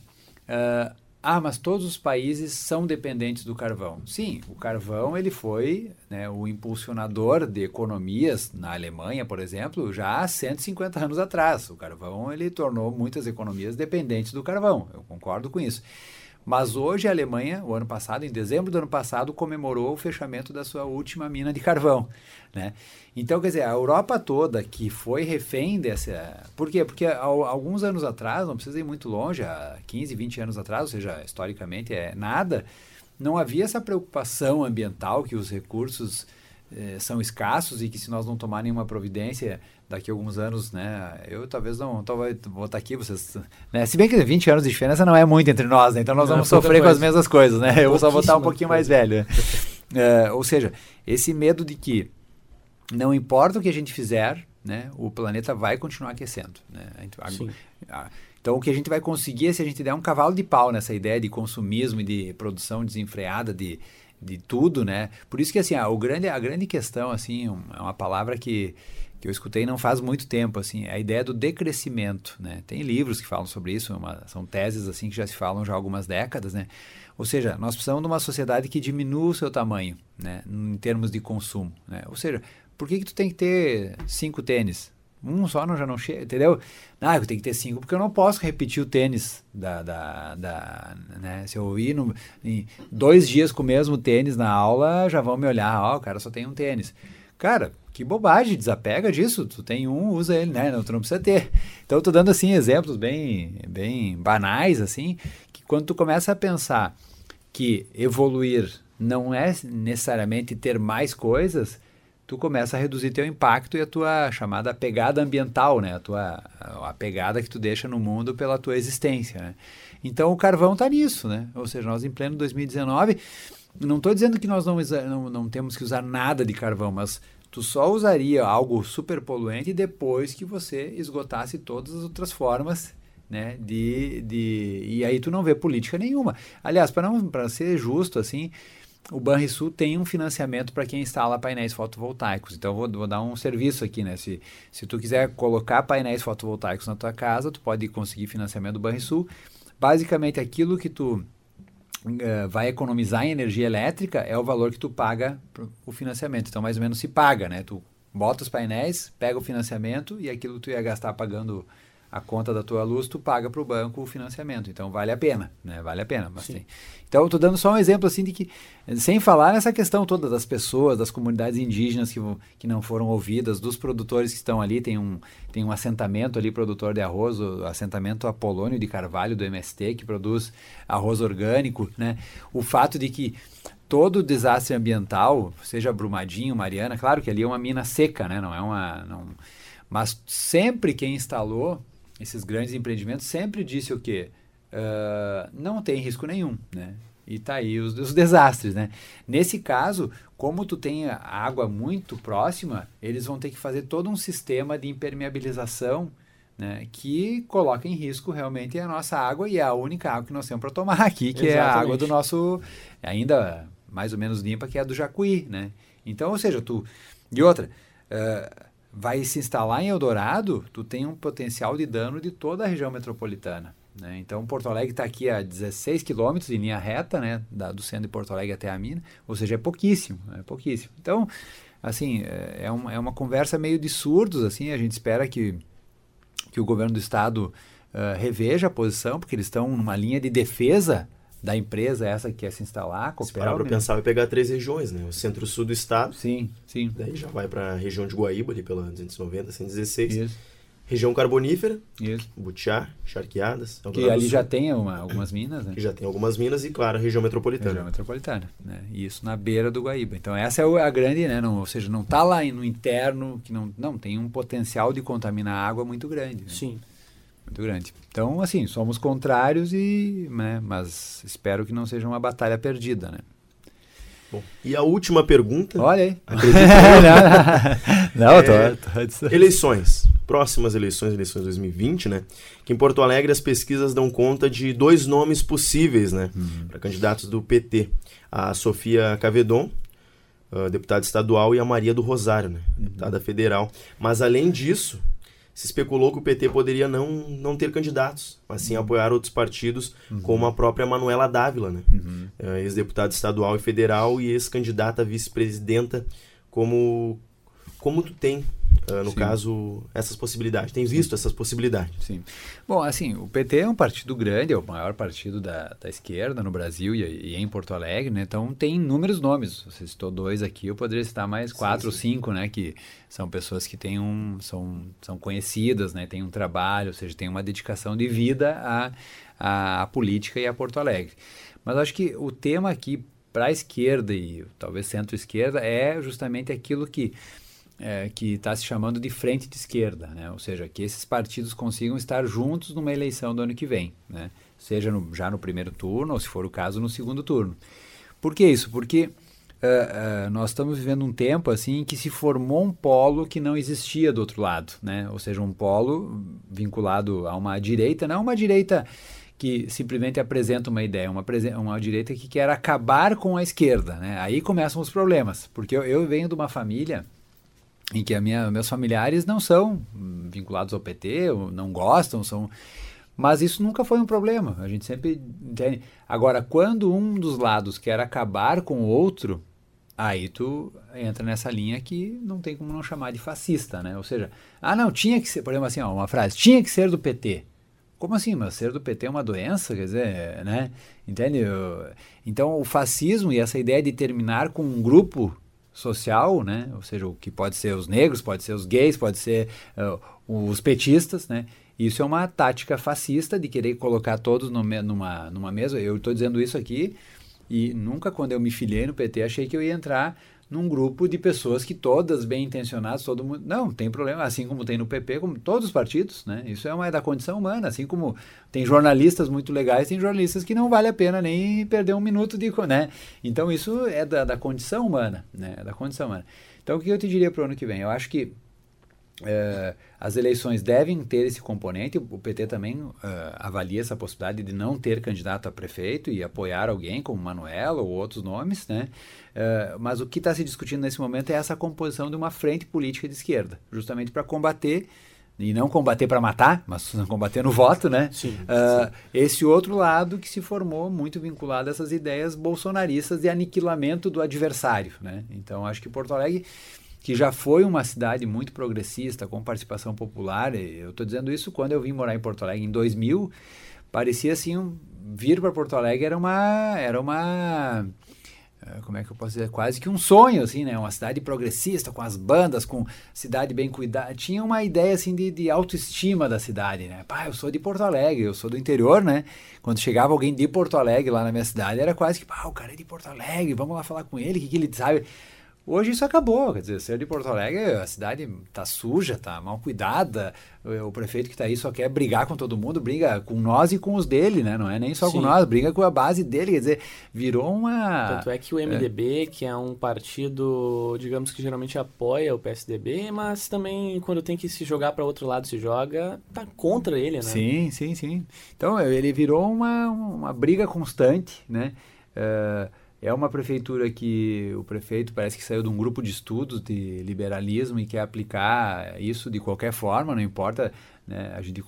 uh, ah, mas todos os países são dependentes do carvão. Sim, o carvão ele foi né, o impulsionador de economias na Alemanha, por exemplo, já há 150 anos atrás. O carvão ele tornou muitas economias dependentes do carvão. Eu concordo com isso. Mas hoje a Alemanha, o ano passado, em dezembro do ano passado, comemorou o fechamento da sua última mina de carvão. Né? Então, quer dizer, a Europa toda que foi refém dessa. Por quê? Porque há, alguns anos atrás, não precisa ir muito longe, há 15, 20 anos atrás, ou seja, historicamente é nada, não havia essa preocupação ambiental que os recursos eh, são escassos e que se nós não tomar nenhuma providência daqui a alguns anos, né? Eu talvez não talvez vou estar aqui, vocês. Né? Se bem que 20 anos de diferença não é muito entre nós, né? Então nós não, vamos sofrer com as mesmas coisas, né? Eu vou só vou estar um pouquinho mais velho. é, ou seja, esse medo de que não importa o que a gente fizer, né? O planeta vai continuar aquecendo, né? Então, o que a gente vai conseguir é se a gente der um cavalo de pau nessa ideia de consumismo e de produção desenfreada de, de tudo, né? Por isso que, assim, a, o grande, a grande questão, assim, um, é uma palavra que que eu escutei não faz muito tempo, assim, a ideia do decrescimento, né? Tem livros que falam sobre isso, uma, são teses assim que já se falam já há algumas décadas, né? Ou seja, nós precisamos de uma sociedade que diminua o seu tamanho, né? Em termos de consumo, né? Ou seja, por que que tu tem que ter cinco tênis? Um só não, já não chega, entendeu? Ah, eu tenho que ter cinco, porque eu não posso repetir o tênis da, da, da né? Se eu ir no, dois dias com o mesmo tênis na aula, já vão me olhar, ó, oh, o cara só tem um tênis. Cara, que bobagem, desapega disso. Tu tem um, usa ele, né? Não, tu não precisa ter. Então, eu tô dando, assim, exemplos bem, bem banais, assim, que quando tu começa a pensar que evoluir não é necessariamente ter mais coisas, tu começa a reduzir teu impacto e a tua chamada pegada ambiental, né? A tua a pegada que tu deixa no mundo pela tua existência, né? Então, o carvão tá nisso, né? Ou seja, nós em pleno 2019 não estou dizendo que nós não, não, não temos que usar nada de carvão, mas tu só usaria algo super poluente depois que você esgotasse todas as outras formas né, de, de e aí tu não vê política nenhuma. Aliás, para ser justo assim, o Banrisul tem um financiamento para quem instala painéis fotovoltaicos. Então vou, vou, dar um serviço aqui, né? Se, se tu quiser colocar painéis fotovoltaicos na tua casa, tu pode conseguir financiamento do Banrisul. Basicamente aquilo que tu uh, vai economizar em energia elétrica é o valor que tu paga o financiamento. Então, mais ou menos se paga, né? Tu bota os painéis, pega o financiamento e aquilo tu ia gastar pagando a conta da tua luz, tu paga para o banco o financiamento. Então vale a pena, né? Vale a pena. Mas tem. Então, estou dando só um exemplo assim de que, sem falar nessa questão toda das pessoas, das comunidades indígenas que, que não foram ouvidas, dos produtores que estão ali, tem um, tem um assentamento ali, produtor de arroz, o assentamento Apolônio de Carvalho do MST, que produz arroz orgânico, né? O fato de que todo desastre ambiental, seja Brumadinho, Mariana, claro que ali é uma mina seca, né? Não é uma... Não, mas sempre quem instalou esses grandes empreendimentos sempre disse o quê? Uh, não tem risco nenhum, né? E tá aí os, os, desastres, né? Nesse caso, como tu tem a água muito próxima, eles vão ter que fazer todo um sistema de impermeabilização, né? Que coloca em risco realmente a nossa água e é a única água que nós temos para tomar aqui, que Exatamente. é a água do nosso, ainda mais ou menos limpa, que é a do Jacuí, né? Então, ou seja, tu... E outra... Uh, vai se instalar em Eldorado, tu tem um potencial de dano de toda a região metropolitana. Né? Então, Porto Alegre está aqui a 16 quilômetros em linha reta, né? Da, do centro de Porto Alegre até a mina, ou seja, é pouquíssimo, é pouquíssimo. Então, assim, é, é, uma, é uma conversa meio de surdos, assim, a gente espera que, que o governo do estado uh, reveja a posição, porque eles estão numa linha de defesa da empresa essa que quer se instalar, Copel, Se parar para né? pensar, vai pegar três regiões, né? O centro-sul do estado. Sim, sim. Daí já vai para a região de Guaíba, ali pela 290, 116. Isso. Região carbonífera. Isso. Butiá, Charqueadas. Que ali já tem uma, algumas minas, né? Que já tem algumas minas e, claro, a região metropolitana. Região metropolitana, né? E isso na beira do Guaíba. Então essa é a grande, né? Não, ou seja, não está lá no interno, que não, não tem um potencial de contaminar a água muito grande. Né? Sim muito grande. Então, assim, somos contrários e, né, mas espero que não seja uma batalha perdida, né? Bom, e a última pergunta. Olha aí. Não, não, não. É, tô, tô... Eleições. próximas eleições, eleições 2020, né? Que em Porto Alegre as pesquisas dão conta de dois nomes possíveis, né? Uhum. Para candidatos do PT. A Sofia Cavedon, uh, deputada estadual, e a Maria do Rosário, né? Uhum. Deputada federal. Mas além disso, se especulou que o PT poderia não, não ter candidatos, mas sim uhum. apoiar outros partidos, uhum. como a própria Manuela Dávila, né? Uhum. Uh, ex-deputada estadual e federal e ex-candidata vice-presidenta, como, como tu tem Uh, no Sim. caso, essas possibilidades. Tem visto Sim. essas possibilidades. Sim. Bom, assim, o PT é um partido grande, é o maior partido da, da esquerda no Brasil e, e em Porto Alegre, né? Então tem inúmeros nomes. Você citou dois aqui, eu poderia citar mais quatro ou cinco, né? Que são pessoas que têm um, são, são conhecidas, né? Têm um trabalho, ou seja, têm uma dedicação de vida à, à, à política e a Porto Alegre. Mas acho que o tema aqui para a esquerda e talvez centro-esquerda é justamente aquilo que é, que está se chamando de frente de esquerda, né? ou seja, que esses partidos consigam estar juntos numa eleição do ano que vem, né? seja no, já no primeiro turno ou, se for o caso, no segundo turno. Por que isso? Porque uh, uh, nós estamos vivendo um tempo assim que se formou um polo que não existia do outro lado, né? ou seja, um polo vinculado a uma direita, não uma direita que simplesmente apresenta uma ideia, uma, uma direita que quer acabar com a esquerda. Né? Aí começam os problemas, porque eu, eu venho de uma família em que a minha, meus familiares não são vinculados ao PT, não gostam, são mas isso nunca foi um problema. A gente sempre entende. Agora, quando um dos lados quer acabar com o outro, aí tu entra nessa linha que não tem como não chamar de fascista, né? Ou seja, ah, não, tinha que ser, por exemplo, assim, ó, uma frase, tinha que ser do PT. Como assim? Mas ser do PT é uma doença? Quer dizer, né? Entende? Então, o fascismo e essa ideia de terminar com um grupo social, né? Ou seja, o que pode ser os negros, pode ser os gays, pode ser uh, os petistas, né? Isso é uma tática fascista de querer colocar todos no, numa, numa mesa. Eu estou dizendo isso aqui e nunca quando eu me filiei no PT achei que eu ia entrar num grupo de pessoas que todas bem intencionadas, todo mundo. Não, tem problema, assim como tem no PP, como todos os partidos, né? Isso é uma é da condição humana, assim como tem jornalistas muito legais, tem jornalistas que não vale a pena nem perder um minuto de, né? Então isso é da, da condição humana, né? É da condição humana. Então o que eu te diria para o ano que vem? Eu acho que é, as eleições devem ter esse componente. O PT também uh, avalia essa possibilidade de não ter candidato a prefeito e apoiar alguém como Manuela ou outros nomes, né? Uh, mas o que está se discutindo nesse momento é essa composição de uma frente política de esquerda, justamente para combater e não combater para matar, mas combater no voto, né? Sim, uh, sim. Esse outro lado que se formou muito vinculado a essas ideias bolsonaristas de aniquilamento do adversário, né? Então acho que Porto Alegre que já foi uma cidade muito progressista, com participação popular. Eu estou dizendo isso quando eu vim morar em Porto Alegre em 2000, parecia assim, um, vir para Porto Alegre era uma era uma eh, como é que eu posso dizer, quase que um sonho, assim, né? Uma cidade progressista, com as bandas, com cidade bem cuidada. Tinha uma ideia, assim, de, de autoestima da cidade, né? Pá, eu sou de Porto Alegre, eu sou do interior, né? Quando chegava alguém de Porto Alegre lá na minha cidade, era quase que, pá, o cara é de Porto Alegre, vamos lá falar com ele, o que, que ele sabe? Hoje isso acabou, quer dizer, ser de Porto Alegre, a cidade está suja, está mal cuidada, o prefeito que está aí só quer brigar com todo mundo, briga com nós e com os dele, né? Não é nem só Sim. com nós, briga com a base dele, quer dizer, virou uma... Tanto é que o MDB, é. que é um partido, digamos que geralmente apoia o PSDB, mas também quando tem que se jogar para outro lado se joga, tá contra ele, né? Sim, sim, sim. Então ele virou uma, uma briga constante, né? Uh, é uma prefeitura que o prefeito parece que saiu de um grupo de estudos de liberalismo e quer aplicar isso de qualquer forma, não importa. Né, a gente,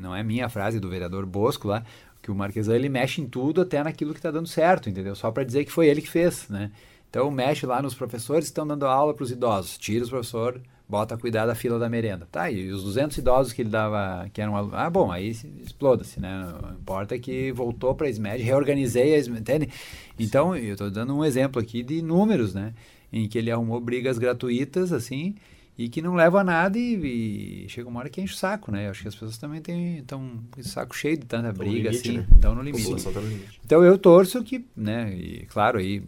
não é minha frase do vereador Bosco lá, que o Marquesão ele mexe em tudo até naquilo que está dando certo, entendeu? Só para dizer que foi ele que fez, né? Então mexe lá nos professores que estão dando aula para os idosos, tira os professores bota a cuidar da fila da merenda. Tá, e os 200 idosos que ele dava, que eram Ah, bom, aí exploda-se, né? Não importa que voltou para a SMED, reorganizei a SMED, entende? Então, eu estou dando um exemplo aqui de números, né? Em que ele arrumou brigas gratuitas, assim, e que não leva a nada e, e, chega uma hora que enche o saco, né? Eu acho que as pessoas também estão com o saco cheio de tanta briga, limite, assim, estão né? no, limite. Tá no limite. Então, eu torço que, né, e claro, aí,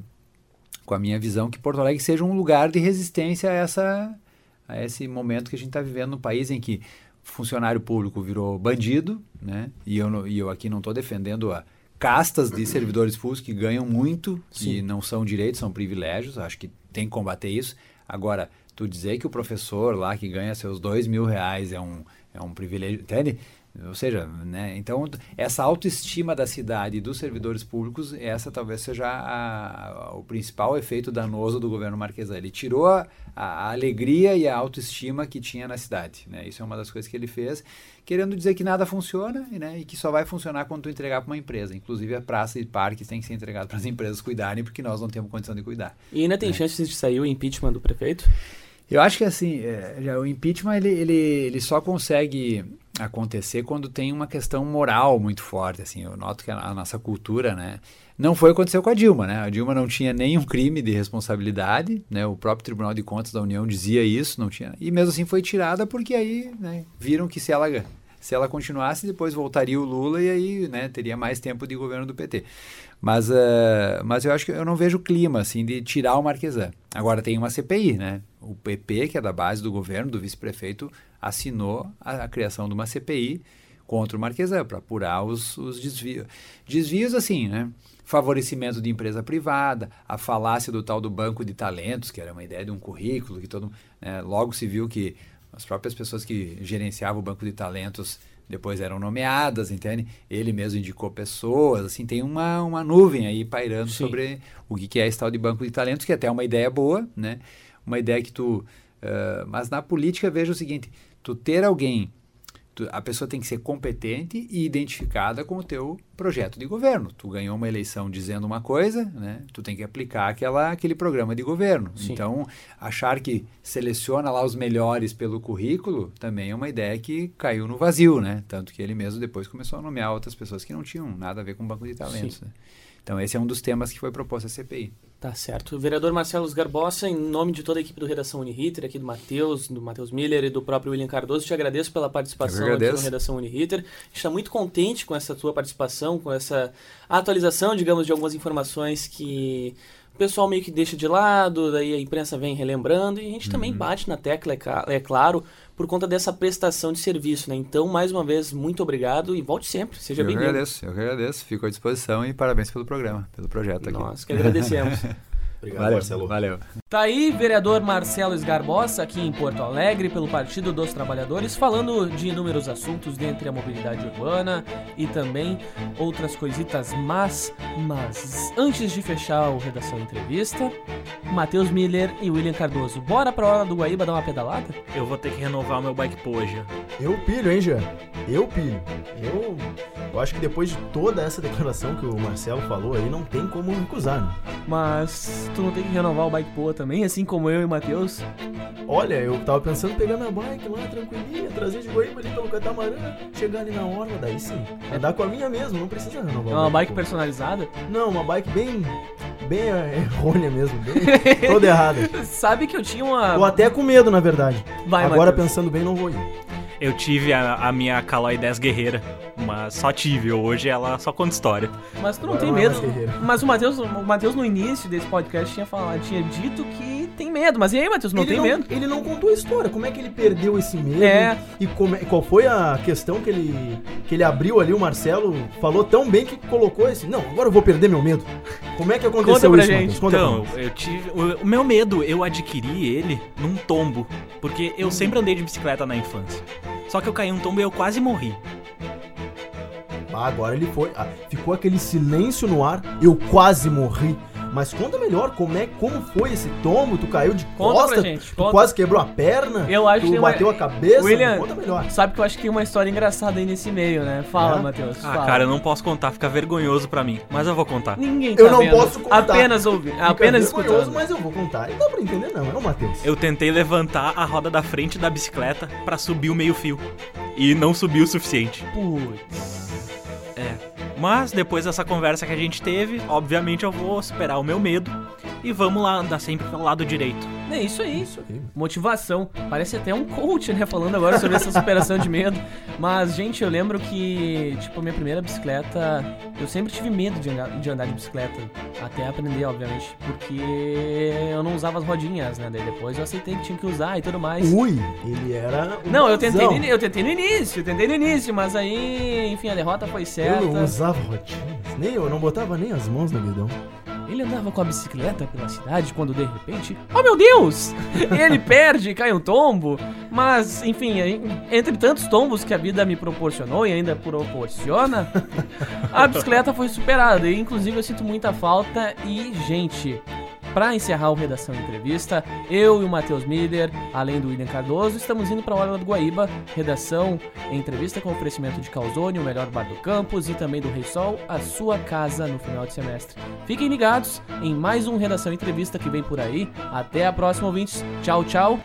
com a minha visão, que Porto Alegre seja um lugar de resistência a essa a esse momento que a gente está vivendo no país em que funcionário público virou bandido, né? E eu, e eu aqui não estou defendendo a castas de servidores públicos que ganham muito Sim. e não são direitos, são privilégios. Acho que tem que combater isso. Agora, tu dizer que o professor lá que ganha seus dois mil reais é um, é um privilégio, entende? Ou seja, né? então essa autoestima da cidade e dos servidores públicos, essa talvez seja a, a, o principal efeito danoso do governo Marquesan. Ele tirou a, a, alegria e a autoestima que tinha na cidade. Né? Isso é uma das coisas que ele fez, querendo dizer que nada funciona né? e que só vai funcionar quando tu entregar para uma empresa. Inclusive a praça e parques têm que ser entregado para as empresas cuidarem, porque nós não temos condição de cuidar. E ainda tem né? chance de sair o impeachment do prefeito? Eu acho que assim, é, o impeachment ele, ele, ele só consegue acontecer quando tem uma questão moral muito forte. Assim, eu noto que a, nossa cultura, né, não foi o que aconteceu com a Dilma, né? A Dilma não tinha nenhum crime de responsabilidade, né? O próprio Tribunal de Contas da União dizia isso, não tinha. E mesmo assim foi tirada porque aí, né, viram que se ela se ela continuasse, depois voltaria o Lula e aí, né, teria mais tempo de governo do PT. Mas, uh, mas eu acho que eu não vejo clima, assim, de tirar o Marquesan. Agora tem uma CPI, né? O PP, que é da base do governo, do vice-prefeito, assinou a, a, criação de uma CPI contra o Marquesan para apurar os, os desvios. Desvios, assim, né? Favorecimento de empresa privada, a falácia do tal do banco de talentos, que era uma ideia de um currículo, que todo né, logo se viu que as próprias pessoas que gerenciavam o banco de talentos depois eram nomeadas, entende? Ele mesmo indicou pessoas, assim, tem uma, uma nuvem aí pairando Sim. sobre o que é esse tal de banco de talentos, que é até é uma ideia boa, né? Uma ideia que tu... Uh, mas na política, veja o seguinte, tu ter alguém a pessoa tem que ser competente e identificada com o teu projeto de governo. Tu ganhou uma eleição dizendo uma coisa, né? Tu tem que aplicar aquela, aquele programa de governo. Sim. Então, achar que seleciona lá os melhores pelo currículo também é uma ideia que caiu no vazio, né? Tanto que ele mesmo depois começou a nomear outras pessoas que não tinham nada a ver com o banco de talentos. Né? Então, esse é um dos temas que foi proposto à CPI. Tá certo. O vereador Marcelo Garbosa, em nome de toda a equipe do Redação Uniriter, aqui do Matheus, do Matheus Miller e do próprio William Cardoso, te agradeço pela participação aqui no Redação Uniriter. A gente está muito contente com essa tua participação, com essa atualização, digamos, de algumas informações que o pessoal meio que deixa de lado, daí a imprensa vem relembrando, e a gente uhum. também bate na tecla, é, é claro, por conta dessa prestação de serviço, né? Então, mais uma vez, muito obrigado e volte sempre. Seja bem-vindo. Eu agradeço, eu agradeço. Fico à disposição e parabéns pelo programa, pelo projeto aqui. Nós que agradecemos. Obrigado, valeu, Marcelo. Valeu. Tá aí, vereador Marcelo Esgarbosa, aqui em Porto Alegre, pelo Partido dos Trabalhadores, falando de inúmeros assuntos, dentre a mobilidade urbana e também outras coisitas mas, mas antes de fechar o Redação Entrevista, Matheus Miller e William Cardoso, bora pra hora do Guaíba dar uma pedalada? Eu vou ter que renovar o meu bike hoje. Eu pilho, hein, Jean? Eu pilho. Eu, eu acho que depois de toda essa declaração que o Marcelo falou aí, não tem como recusar, né? Mas tu não tem que renovar o bike Poa também, assim como eu e o Matheus? Olha, eu tava pensando em pegar minha bike lá, tranquilinha, trazer de Goiânia ali pelo catamarã, chegar ali na orla, daí sim. Andar com a minha mesmo, não precisa renovar. É uma bike personalizada? Não, uma bike bem bem errônea mesmo, bem toda errada. Sabe que eu tinha uma. Ou até com medo, na verdade. Vai, Agora Mateus. pensando bem, não vou ir. Eu tive a, a minha Caloi 10 guerreira, mas só tive. Hoje ela só conta história. Mas tu não Agora tem medo. Mas o Matheus, o Matheus no início desse podcast tinha falado, tinha dito que tem medo. Mas e aí, Matheus, não ele tem não, medo? Ele não contou a história. Como é que ele perdeu esse medo? É. E como, qual foi a questão que ele, que ele abriu ali? O Marcelo falou tão bem que colocou esse. Não, agora eu vou perder meu medo. Como é que aconteceu Conta pra isso, gente. Conta então, eu tive. O, o meu medo, eu adquiri ele num tombo. Porque eu sempre andei de bicicleta na infância. Só que eu caí um tombo e eu quase morri. Ah, agora ele foi. Ah, ficou aquele silêncio no ar. Eu quase morri. Mas conta melhor, como é, como foi esse tombo? Tu caiu de conta costa? gente, tu quase quebrou a perna? Eu acho tu que bateu uma... a cabeça? William, conta melhor. Sabe que eu acho que tem uma história engraçada aí nesse meio, né? Fala, É? Matheus. Ah, fala. cara, eu não posso contar, fica vergonhoso pra mim. Mas eu vou contar. Ninguém tá Eu não vendo. posso contar. Apenas ouvir, Fica apenas vergonhoso, escutando. mas eu vou contar. Não dá pra entender, não. É o Matheus. Eu tentei levantar a roda da frente da bicicleta pra subir o meio-fio. E não subiu o suficiente. Putz. É. Mas depois dessa conversa que a gente teve, obviamente eu vou superar o meu medo e vamos lá andar sempre pelo lado direito. É isso aí. Isso aí. Motivação. Parece até um coach, né? Falando agora sobre essa superação de medo. Mas, gente, eu lembro que, tipo, a minha primeira bicicleta. Eu sempre tive medo de andar de, andar de bicicleta. Até aprender, obviamente. Porque eu não usava as rodinhas, né? Daí depois eu aceitei que tinha que usar e tudo mais. Ui, ele era. um Não, eu tentei, no, eu tentei no início, eu tentei no início, mas aí, enfim, a derrota foi certa. Eu não usava rodinhas. Nem eu, não botava nem as mãos no guidão. Ele andava com a bicicleta pela cidade quando de repente, oh meu Deus! Ele perde, cai um tombo. Mas, enfim, entre tantos tombos que a vida me proporcionou e ainda proporciona, a bicicleta foi superada. E inclusive eu sinto muita falta e, gente, para encerrar o Redação Entrevista, eu e o Matheus Miller, além do William Cardoso, estamos indo para a Orla do Guaíba, redação, entrevista com oferecimento de Calzone, o melhor bar do campus, e também do Rei Sol, a sua casa no final de semestre. Fiquem ligados em mais um Redação Entrevista que vem por aí. Até a próxima, ouvintes. Tchau, tchau.